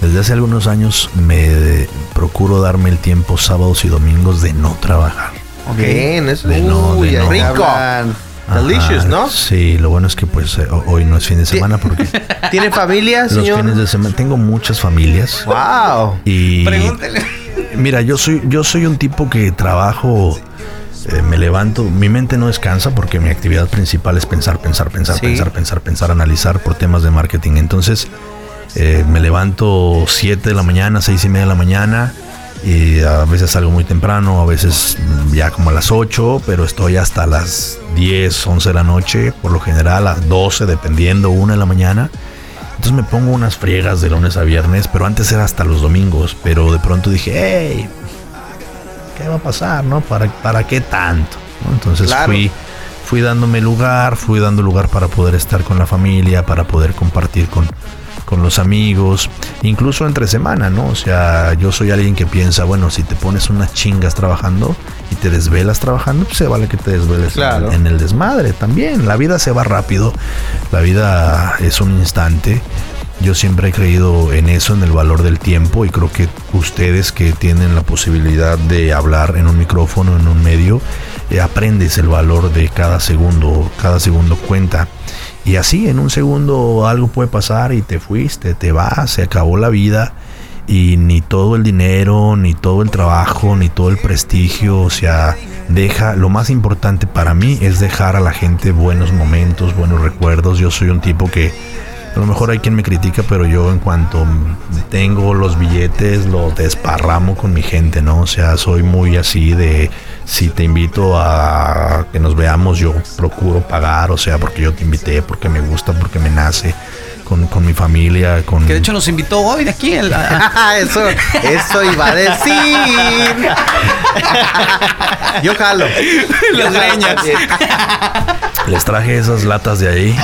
Desde hace algunos años me procuro darme el tiempo sábados y domingos de no trabajar. Bien, eso De no, de Uy, no. rico. Delicious, ¿no? Sí, lo bueno es que pues eh, ho- hoy no es fin de semana porque ¿Tiene familia, los señor? fines de semana tengo muchas familias Wow. y Pregúntele. Mira, yo soy, yo soy un tipo que trabajo, eh, me levanto, mi mente no descansa porque mi actividad principal es pensar, pensar, pensar, Sí. pensar, pensar, pensar, analizar por temas de marketing. Entonces, eh, me levanto 7 de la mañana, 6 y media de la mañana y a veces salgo muy temprano, a veces ya como a las 8, pero estoy hasta las 10, 11 de la noche, por lo general a las 12, dependiendo, 1 de la mañana. Entonces me pongo unas friegas de lunes a viernes, pero antes era hasta los domingos. Pero de pronto dije, hey, ¿qué va a pasar? ¿No? ¿Para, para qué tanto? ¿No? Entonces Claro. fui, fui dándome lugar, fui dando lugar para poder estar con la familia, para poder compartir con, con los amigos, incluso entre semana, ¿no? O sea, yo soy alguien que piensa, bueno, si te pones unas chingas trabajando y te desvelas trabajando, pues se vale que te desveles en el- Claro. en el desmadre también. La vida se va rápido, la vida es un instante. Yo siempre he creído en eso, en el valor del tiempo y creo que ustedes que tienen la posibilidad de hablar en un micrófono, en un medio, eh, aprendes el valor de cada segundo, cada segundo cuenta. Y así en un segundo algo puede pasar y te fuiste, te vas, se acabó la vida y ni todo el dinero, ni todo el trabajo, ni todo el prestigio, o sea, deja, lo más importante para mí es dejar a la gente buenos momentos, buenos recuerdos. Yo soy un tipo que a lo mejor hay quien me critica, pero yo en cuanto tengo los billetes los desparramo con mi gente, ¿no? O sea, soy muy así de si te invito a que nos veamos, yo procuro pagar, o sea, porque yo te invité, porque me gusta, porque me nace con, con mi familia, con Que de hecho nos invitó hoy de aquí. el- eso, eso iba a decir. Yo jalo. Las leñas. les traje esas latas de ahí.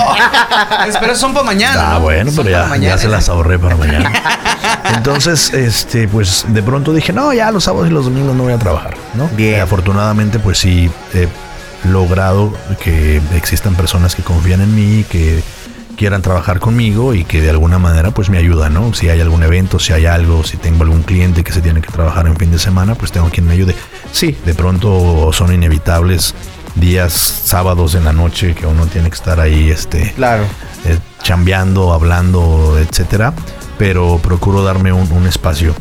Pero son para mañana. Ah, ¿no? bueno, Son pero ya, mañana. ya se las ahorré para mañana. Entonces, este, pues de pronto dije, no, ya los sábados y los domingos no voy a trabajar, ¿no? Bien. Y afortunadamente, pues sí he logrado que existan personas que confían en mí, que quieran trabajar conmigo y que de alguna manera pues me ayudan, ¿no? Si hay algún evento, si hay algo, si tengo algún cliente que se tiene que trabajar en fin de semana, pues tengo quien me ayude. Sí, de pronto son inevitables días sábados en la noche que uno tiene que estar ahí, este, Claro. eh, chambeando, hablando, etcétera. Pero procuro darme un, un espacio.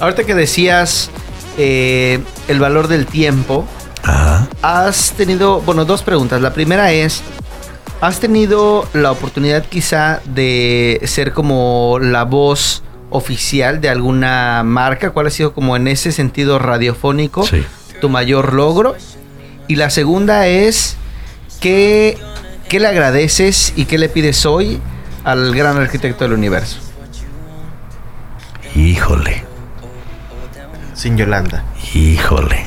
Ahorita que decías eh, el valor del tiempo, Ajá. has tenido, bueno, dos preguntas. La primera es, ¿has tenido la oportunidad quizá de ser como la voz oficial de alguna marca? ¿Cuál ha sido como en ese sentido radiofónico Sí. tu mayor logro? Y la segunda es, ¿qué, ¿qué le agradeces y qué le pides hoy al gran arquitecto del universo? Híjole, Sin Yolanda. híjole.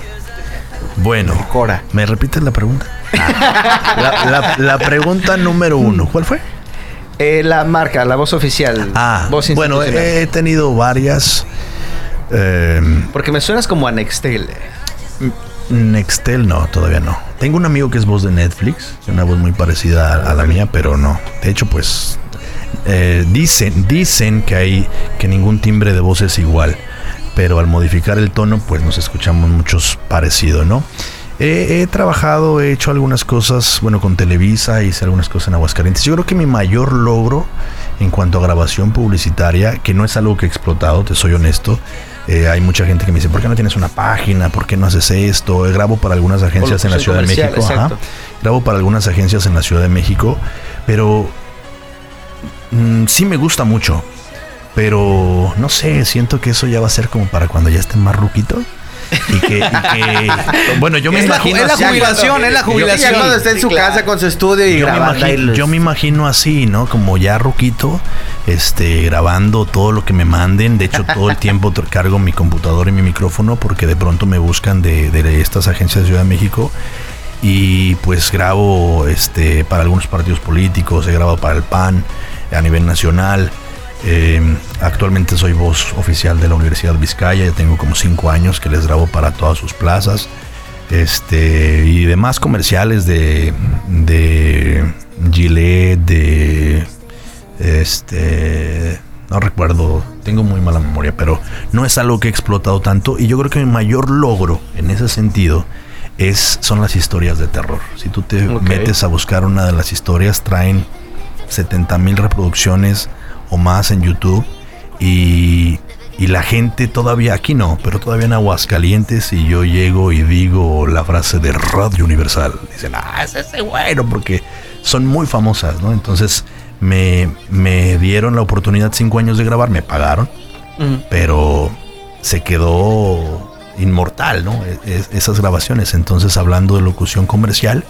Bueno, Cora. ¿me repites la pregunta? Ah, la, la- la pregunta número uno, ¿cuál fue? Eh, la marca, la voz oficial. Ah, voz bueno, he tenido varias. eh, Porque me suenas como a Nextel. Nextel no, todavía no. Tengo un amigo que es voz de Netflix, una voz muy parecida a, a la mía, pero no. De hecho, pues eh, dicen, dicen que hay que ningún timbre de voz es igual, pero al modificar el tono, pues nos escuchamos muchos parecidos, ¿no? He, he trabajado, he hecho algunas cosas, bueno, con Televisa, hice algunas cosas en Aguascalientes. Yo creo que mi mayor logro en cuanto a grabación publicitaria, que no es algo que he explotado, te soy honesto. eh, hay mucha gente que me dice, ¿por qué no tienes una página? ¿Por qué no haces esto? Eh, grabo para algunas agencias en la Ciudad de México. ajá. Grabo para algunas agencias en la Ciudad de México, pero mm, sí me gusta mucho. Pero no sé, siento que eso ya va a ser como para cuando ya estén más ruquitos. Y que, y que- bueno, yo me Es la imagino ju- es la jubilación, es la Ya jubilación. cuando esté en su casa con su estudio y Yo me, grabando ahí imagino, yo me imagino así, ¿no? Como ya ruquito, este, grabando todo lo que me manden. De hecho, todo el tiempo cargo mi computadora y mi micrófono porque de pronto me buscan de, de estas agencias de Ciudad de México. Y pues grabo este, para algunos partidos políticos, he grabado para el PAN a nivel nacional. Eh, actualmente soy voz oficial de la Universidad Vizcaya, ya tengo como cinco años que les grabo para todas sus plazas este y demás comerciales de de Gillette de este no recuerdo tengo muy mala memoria pero no es algo que he explotado tanto y yo creo que mi mayor logro en ese sentido es son las historias de terror. Si tú te metes a buscar una de las historias traen 70 mil reproducciones o más en YouTube y, y la gente todavía, aquí no, pero todavía en Aguascalientes y yo llego y digo la frase de Radio Universal. Dicen, ah, es ese bueno, porque son muy famosas, ¿no? Entonces me, me dieron la oportunidad cinco años de grabar, me pagaron, pero se quedó inmortal, ¿no? E- es- esas grabaciones. Entonces, hablando de locución comercial,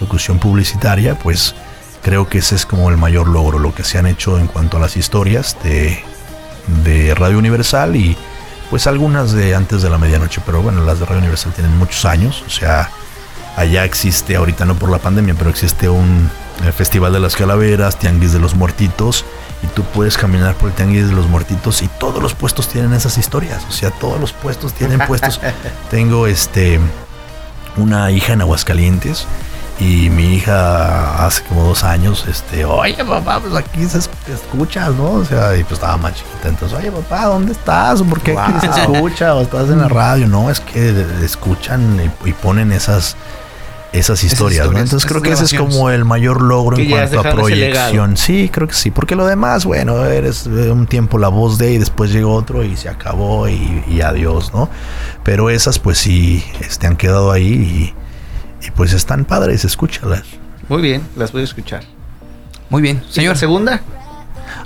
locución publicitaria, pues creo que ese es como el mayor logro, lo que se han hecho en cuanto a las historias de, de Radio Universal y pues algunas de antes de la medianoche, pero bueno, las de Radio Universal tienen muchos años, o sea, allá existe, ahorita no por la pandemia, pero existe un eh, Festival de las Calaveras, Tianguis de los Muertitos, y tú puedes caminar por el Tianguis de los Muertitos y todos los puestos tienen esas historias, o sea, todos los puestos tienen puestos. Tengo este una hija en Aguascalientes y mi hija hace como dos años, este, oye papá, pues aquí se escuchas, ¿no? O sea, y pues estaba más chiquita, entonces, oye papá, ¿dónde estás? ¿Por qué aquí se escucha? ¿O estás en la radio? No, es que escuchan y, y ponen esas esas historias, ¿no? historias, Entonces creo que ese es como el mayor logro en cuanto a proyección. Sí, creo que sí, porque lo demás, bueno, eres eh, un tiempo la voz de y después llegó otro y se acabó y, y adiós, ¿no? Pero esas pues sí, este, han quedado ahí y, y, pues están padres, escúchalas. Muy bien, las voy a escuchar. Muy bien, ¿Y señor. la segunda?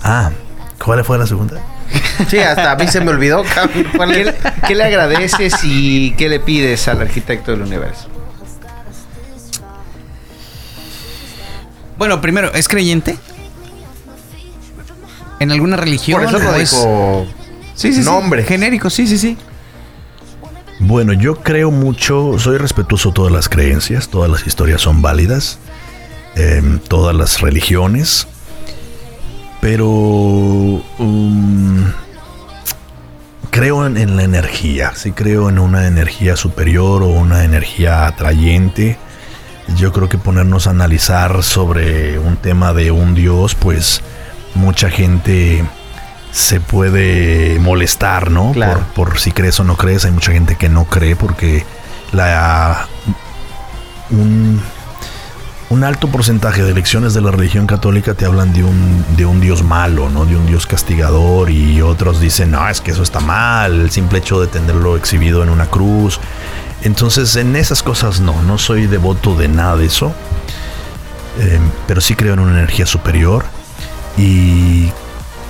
Ah, ¿cuál fue la segunda? Sí, hasta a mí se me olvidó. cabrón, ¿cuál ¿Qué, le- qué le agradeces y qué le pides al arquitecto del universo? Bueno, primero, ¿es creyente? ¿En alguna religión? Por eso lo es- dijo Sí, sí, sí. nombre. Genérico, sí, sí, sí. Bueno, yo creo mucho, soy respetuoso de todas las creencias, todas las historias son válidas, em, todas las religiones, pero um, creo en, en la energía, sí creo en una energía superior o una energía atrayente. Yo creo que ponernos a analizar sobre un tema de un Dios, pues mucha gente se puede molestar, ¿no? Claro. Por, por si crees o no crees. Hay mucha gente que no cree porque la un, un alto porcentaje de lecciones de la religión católica te hablan de un, de un Dios malo, ¿no? De un Dios castigador y otros dicen, no, es que eso está mal, el simple hecho de tenerlo exhibido en una cruz. Entonces, en esas cosas no, no soy devoto de nada de eso, eh, pero sí creo en una energía superior. ¿Y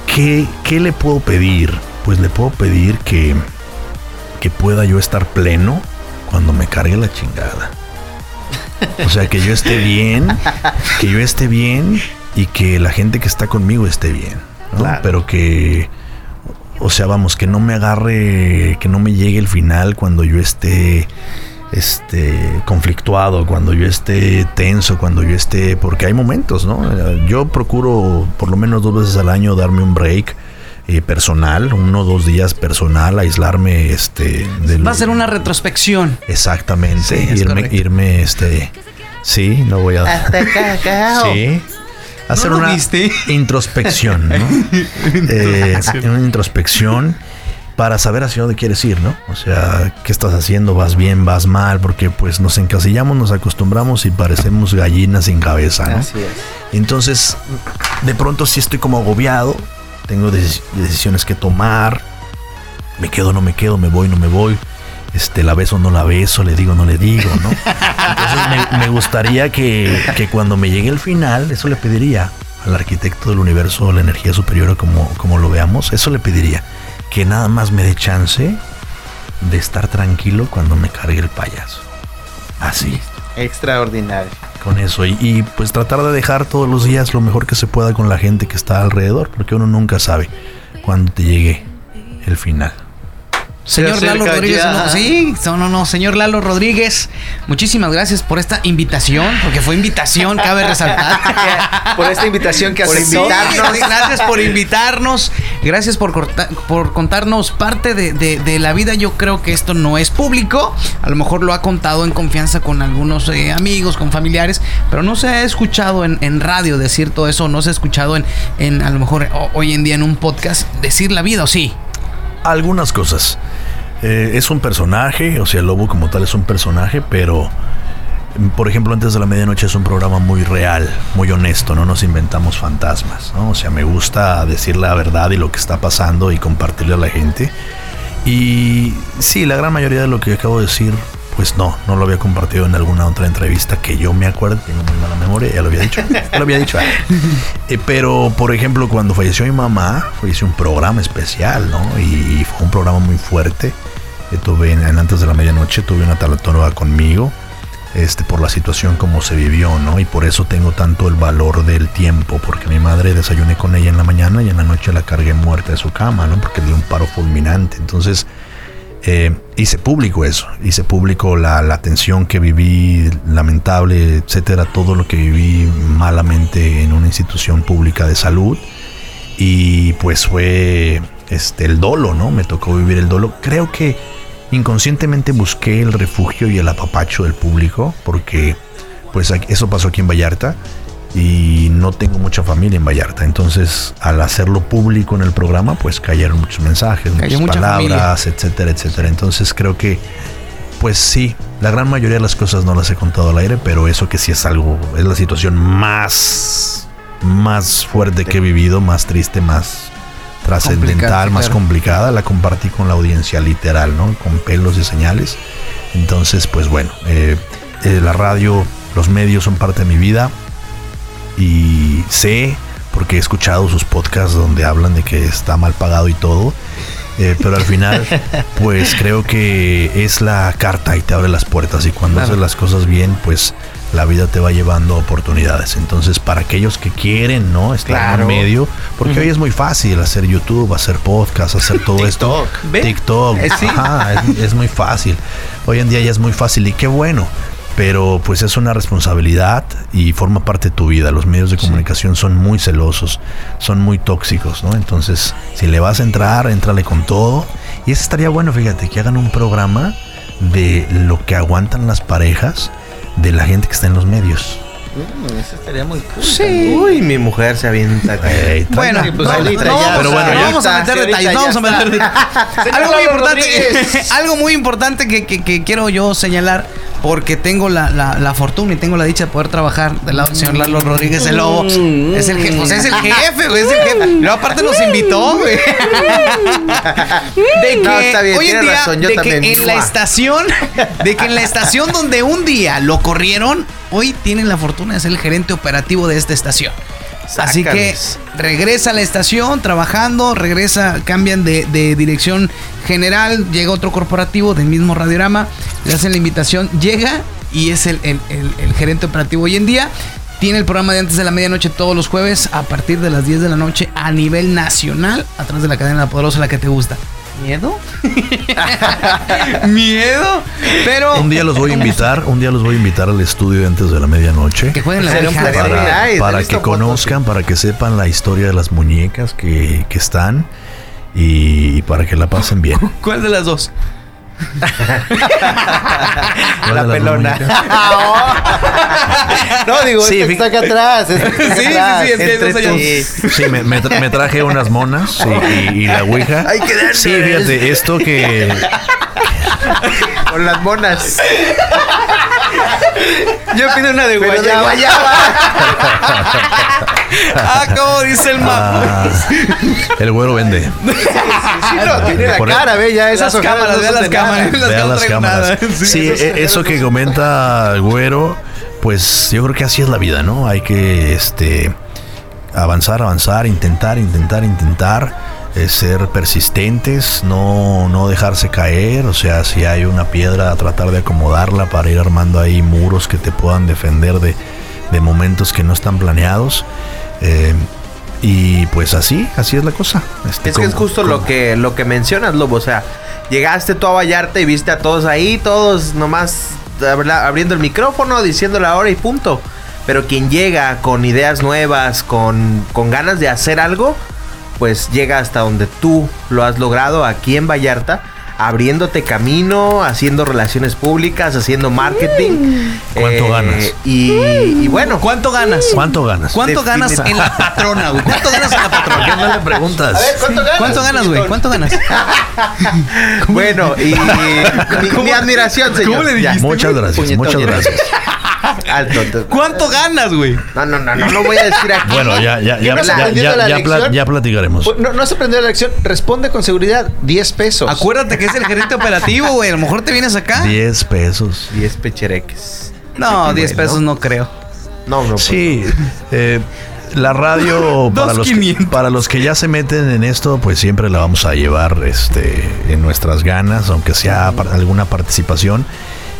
qué, qué le puedo pedir? Pues le puedo pedir que, que pueda yo estar pleno cuando me cargue la chingada. O sea, que yo esté bien, que yo esté bien y que la gente que está conmigo esté bien. ¿no? Claro. Pero que, o sea, vamos, que no me agarre, que no me llegue el final cuando yo esté este conflictuado, cuando yo esté tenso, cuando yo esté, porque hay momentos, ¿no? Yo procuro por lo menos dos veces al año darme un break eh, personal, uno o dos días personal, aislarme, este, del, Va a ser una retrospección. Exactamente. Sí, irme, correcto. irme, este. Sí, no voy a. Hasta cacao. Sí. Hacer ¿No lo una viste? introspección, ¿no? Eh, una introspección para saber hacia dónde quieres ir, ¿no? O sea, qué estás haciendo, vas bien, vas mal, porque pues nos encasillamos, nos acostumbramos y parecemos gallinas sin cabeza, ¿no? Así es. Entonces, de pronto sí estoy como agobiado, tengo deci- decisiones que tomar, me quedo, no me quedo, me voy, no me voy, este, la beso, no la beso, le digo, no le digo, ¿no? Entonces me, me gustaría que, que cuando me llegue el final, eso le pediría al arquitecto del universo, la energía superior, como, como lo veamos, eso le pediría, que nada más me dé chance de estar tranquilo cuando me cargue el payaso. Así Extraordinario. con eso y, y, pues tratar de dejar todos los días lo mejor que se pueda con la gente que está alrededor, porque uno nunca sabe cuándo te llegue el final. Señor Se Lalo Rodríguez, ya. no, sí, no, no, no, señor Lalo Rodríguez, muchísimas gracias por esta invitación, porque fue invitación, cabe resaltar. Por esta invitación que Por aceptó. invitarnos. Gracias por invitarnos, gracias por, corta- por contarnos parte de, de- de la vida. Yo creo que esto no es público, a lo mejor lo ha contado en confianza con algunos eh, amigos, con familiares, pero no se ha escuchado en, en radio decir todo eso, no se ha escuchado en, en a lo mejor ho- hoy en día en un podcast decir la vida, ¿o sí? Algunas cosas. Eh, es un personaje, o sea, el lobo como tal es un personaje, pero mm, por ejemplo, antes de la medianoche es un programa muy real, muy honesto, no nos inventamos fantasmas, ¿no? O sea, me gusta decir la verdad y lo que está pasando y compartirle a la gente. Y sí, la gran mayoría de lo que acabo de decir, pues no, no lo había compartido en alguna otra entrevista que yo me acuerdo, tengo muy mala memoria, ya lo había dicho, ya lo había dicho. Eh, pero, por ejemplo, cuando falleció mi mamá, hice un programa especial, ¿no? Y, fue un programa muy fuerte. Que tuve en, antes de la medianoche, tuve una talatóloga conmigo, este, por la situación como se vivió, ¿no? Y por eso tengo tanto el valor del tiempo, porque mi madre desayuné con ella en la mañana y en la noche la cargué muerta de su cama, ¿no? Porque dio un paro fulminante. Entonces, eh, hice público eso, hice público la, la tensión que viví, lamentable, etcétera, todo lo que viví malamente en una institución pública de salud. Y pues fue este, el dolo, ¿no? Me tocó vivir el dolo. Creo que inconscientemente busqué el refugio y el apapacho del público, porque pues eso pasó aquí en Vallarta y no tengo mucha familia en Vallarta. Entonces, al hacerlo público en el programa, pues cayeron muchos mensajes, Cayó muchas mucha palabras, etcétera, etcétera. Entonces, creo que, pues sí, la gran mayoría de las cosas no las he contado al aire, pero eso que sí es algo, es la situación más, más fuerte que he vivido, más triste, más trascendental, más claro. complicada. La compartí con la audiencia literal, ¿no? Con pelos y señales. Entonces, pues bueno, eh, eh, la radio, los medios son parte de mi vida y sé, porque he escuchado sus podcasts donde hablan de que está mal pagado y todo, eh, pero al final, pues creo que es la carta y te abre las puertas y cuando Claro. haces las cosas bien, pues la vida te va llevando oportunidades. Entonces, para aquellos que quieren, ¿no? Estar Claro. en medio, porque hoy es muy fácil hacer YouTube, hacer podcast, hacer todo esto. TikTok. Sí. Ajá, es, es muy fácil. Hoy en día ya es muy fácil y qué bueno. Pero pues es una responsabilidad y forma parte de tu vida. Los medios de comunicación son muy celosos, son muy tóxicos, ¿no? Entonces, si le vas a entrar, entrale con todo. Y eso estaría bueno, fíjate, que hagan un programa de lo que aguantan las parejas de la gente que está en los medios. Mm, eso estaría muy cool. Sí. Uy, mi mujer se avienta. Bueno, pues no, ahorita no, ya, vamos pero a- bueno, ya vamos a meter detalles, vamos a meter detalles. Algo muy importante, algo muy importante que, que- que quiero yo señalar. porque tengo la, la- la fortuna y tengo la dicha de poder trabajar del lado del señor Lalo Rodríguez el Lobo. Es el jefe, pues es el jefe, güey, es el jefe. Y luego aparte nos invitó, güey. De que No, está bien, hoy en tiene día, razón, yo de que también. en la estación, de que en la estación donde un día lo corrieron, hoy tienen la fortuna de ser el gerente operativo de esta estación. Así que regresa a la estación trabajando, regresa, cambian de, de dirección general, llega otro corporativo del mismo radiograma, le hacen la invitación, llega y es el, el- el- el gerente operativo hoy en día. Tiene el programa de antes de la medianoche todos los jueves a partir de las 10 de la noche a nivel nacional a través de la cadena La Poderosa, la que te gusta. ¿Miedo? ¿Miedo? Pero... Un día los voy a invitar, un día los voy a invitar al estudio antes de la medianoche. Que jueguen la. Para, para visto que fotos, conozcan, para que sepan la historia de las muñecas que, que están y, y para que la pasen bien. ¿Cuál de las dos? ¿Cuál La pelona. muñecas? no, digo, Sí, está acá atrás. está Sí, sí, atrás. sí, Entre tus- Sí, me, me tra- me traje unas monas y, y- y la ouija. Hay que darse. Sí, fíjate, esto que Con las monas. Yo pido una de Pero de guayaba. guayaba. Ah, como dice el mapa. ah, el güero vende. Sí, no, tiene la cara, ve, ya esas Las cámaras, son las de Las Vean las cámaras. Sí, Sí, e- ojeras eso que comenta güero, pues yo creo que así es la vida, ¿no? Hay que este avanzar, avanzar, intentar, intentar, intentar. eh, ser persistentes, no, no dejarse caer, o sea, si hay una piedra, tratar de acomodarla para ir armando ahí muros que te puedan defender de, de momentos que no están planeados. eh, y pues así, así es la cosa. Este, Es que es justo lo que, lo que mencionas, Lobo. O sea, llegaste tú a Vallarta y viste a todos ahí, todos nomás abriendo el micrófono, diciendo la hora y punto. Pero quien llega con ideas nuevas, con, con ganas de hacer algo, pues llega hasta donde tú lo has logrado aquí en Vallarta, abriéndote camino, haciendo relaciones públicas, haciendo marketing. eh, ¿Cuánto ganas? Y, y bueno, ¿Cuánto ganas? ¿Cuánto ganas? ¿Cuánto ganas en la patrona, güey? ¿Cuánto ganas en la ¿Por qué patrona? no le preguntas? A ver, ¿cuánto ganas? ¿Cuánto ganas, güey? ¿Cuánto ganas? bueno, y mi, mi admiración, señor. cómo le Ya. dijiste? Muchas gracias, Puñetón. muchas gracias. Alto. ¿Cuánto ganas, güey? No, no, no, no lo voy a decir aquí. Bueno, ya, ya, ya, ¿Qué me ya, ya, ya platicaremos. No, no has aprendido la lección. Responde con seguridad. 10 pesos. Acuérdate que es el gerente operativo, güey. A lo mejor te vienes acá. 10 pesos. 10 pechereques. No, 10 Bueno. pesos no creo. No, no. pues, Sí, eh, la radio para los, que, para los que ya se meten en esto, pues siempre la vamos a llevar este, en nuestras ganas, aunque sea par- alguna participación.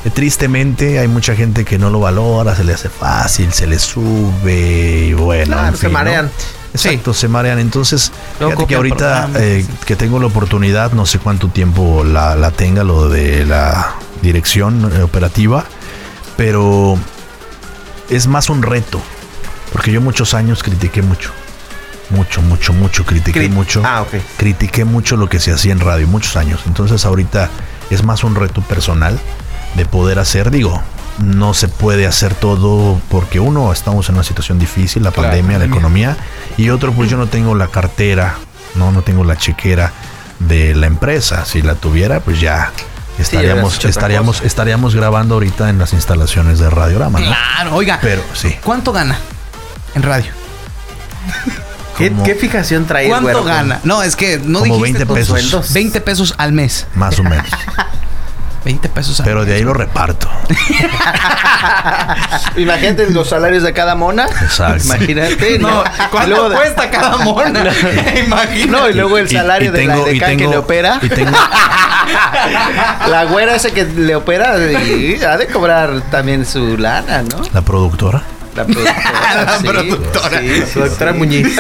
Eh, tristemente hay mucha gente que no lo valora, se le hace fácil, se le sube y bueno. Claro, en se fin, ¿no? Exacto, se marean. Entonces, fíjate que ahorita eh, que tengo la oportunidad, no sé cuánto tiempo la, la tenga lo de la dirección eh, operativa, pero es más un reto, porque yo muchos años critiqué mucho, mucho, mucho, mucho, critiqué Cri- mucho, Ah, critiqué mucho lo que se hacía en radio, muchos años. Entonces ahorita es más un reto personal de poder hacer, digo, no se puede hacer todo porque uno, estamos en una situación difícil, la Claro, pandemia, la economía, y otro, pues yo no tengo la cartera, no, no tengo la chequera de la empresa. Si la tuviera, pues ya estaríamos, estaríamos, estaríamos grabando ahorita en las instalaciones de Radiorama, ¿no? Claro, oiga. Pero sí. ¿Cuánto gana en radio? ¿Qué, qué fijación trae ¿Cuánto güero con- gana? No, es que no Como dijiste 20 tus pesos. sueldos? 20 pesos al mes. Más o menos. 20 pesos al Pero mes. de ahí lo reparto. Imagínate los salarios de cada mona. Exacto. Imagínate. No, Y ¿cuánto luego de- cuesta cada mona? Imagínate. No, y luego el Y- salario y de la y edecán que le opera. Y tengo, La güera esa que le opera y ha de cobrar también su lana, ¿no? la productora. La productora. La sí, productora. sí, Su doctora Muñiz.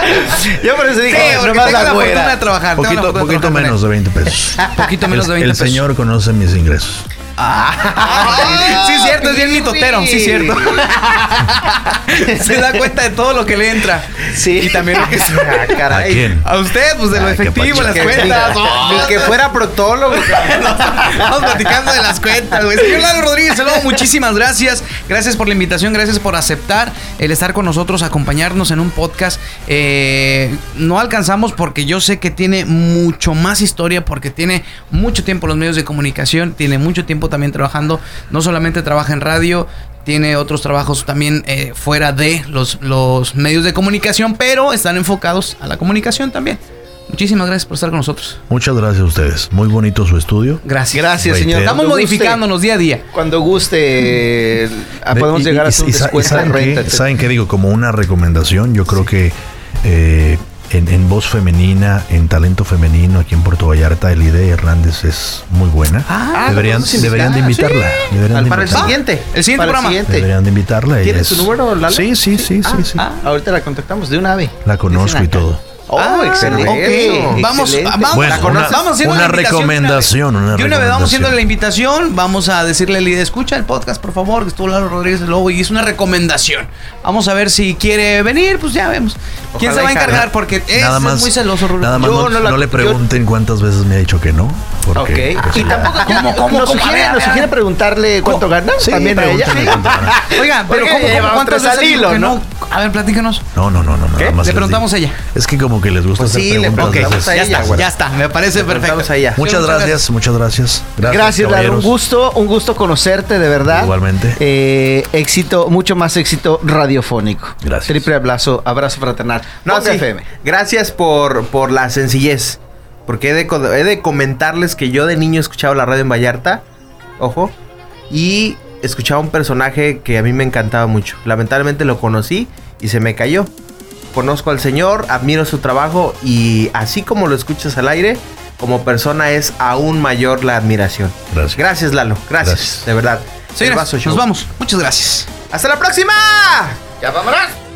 Yo por eso Sí, dije, porque nomás tengo la fortuna güera. de trabajar. Poquito, trabajar menos en de 20 pesos. él. Poquito menos de El, 20 el pesos. señor conoce mis ingresos. Ah, sí, cierto, es bien mitotero, sí, cierto. Se da cuenta de todo lo que le entra. Sí. Y también lo que se... Ah, ¿A caray. quién? A usted, pues de lo Ay, efectivo, las cuentas. Ni que fuera protólogo. Estamos platicando de las cuentas, güey. Señor Lalo Rodríguez, saludo, muchísimas gracias. Gracias por la invitación, gracias por aceptar el estar con nosotros, acompañarnos en un podcast. Eh, no alcanzamos porque yo sé que tiene mucho más historia, porque tiene mucho tiempo los medios de comunicación, tiene mucho tiempo también trabajando. No solamente trabaja en radio, tiene otros trabajos también eh, fuera de los, los medios de comunicación, pero están enfocados a la comunicación también. Muchísimas gracias por estar con nosotros. Muchas gracias a ustedes. Muy bonito su estudio. Gracias. Gracias, señor. Reitero. Estamos Cuando guste- modificándonos día a día. Cuando guste, eh, podemos Y- llegar y- a y descuento de ¿saben qué digo? Como una recomendación, yo creo que eh, en, en voz femenina, en talento femenino aquí en Puerto Vallarta, Elide Hernández es muy buena. Ah, deberían, ¿la podemos deberían de invitar? invitarla. Deberían Al- de para el invitarla. siguiente. El siguiente Para el programa. siguiente. Deberían de invitarla. ella ¿Tienes es- su número, Lalo? Sí, sí, sí, sí, sí. Ah, ahorita la contactamos de una ave. La conozco y todo. Oh, Ah, excelente. Ok, vamos, excelente. vamos, Bueno, vamos una- haciendo una la invitación de recomendación, vez. una De una vez vamos haciendo la invitación, vamos a decirle a Lidia, escucha el podcast, por favor, que estuvo Lalo Rodríguez Lobo y es una recomendación. Vamos a ver si quiere venir, pues ya vemos. ¿Quién se va a encargar? Porque es, nada es más, muy celoso, nada más Yo no, no la- no le yo- pregunten cuántas veces me ha dicho que no. Porque, Ok. pues, Y tampoco ¿Cómo, cómo, nos, cómo? sugiere, nos sugiere preguntarle cuánto gana. Sí, También a ella. Oiga, pero ¿cómo, cuántas veces dijo hilo, que ¿no? no? A ver, platícanos. No, no, no, no, nada ¿Qué? más. Le preguntamos a ella. Es que como que les gusta Pues hacer sí, preguntas. a Ya ella, está, ya está, me parece perfecto. Muchas muchas gracias, muchas gracias. Gracias, Gracias, Lalo. Un gusto, un gusto conocerte, de verdad. Igualmente. Eh, éxito, mucho más éxito radiofónico. Gracias. Triple abrazo, abrazo fraternal. No, sí. FM. Gracias por, por la sencillez. Porque he de, he de comentarles que yo de niño escuchaba la radio en Vallarta. Ojo. Y escuchaba un personaje que a mí me encantaba mucho. Lamentablemente lo conocí y se me cayó. Conozco al señor, admiro su trabajo y así como lo escuchas al aire, como persona es aún mayor la admiración. Gracias. Gracias, Lalo. Gracias, Gracias. de verdad. Vaso nos vamos. Muchas gracias. ¡Hasta la próxima! Ya vámonos.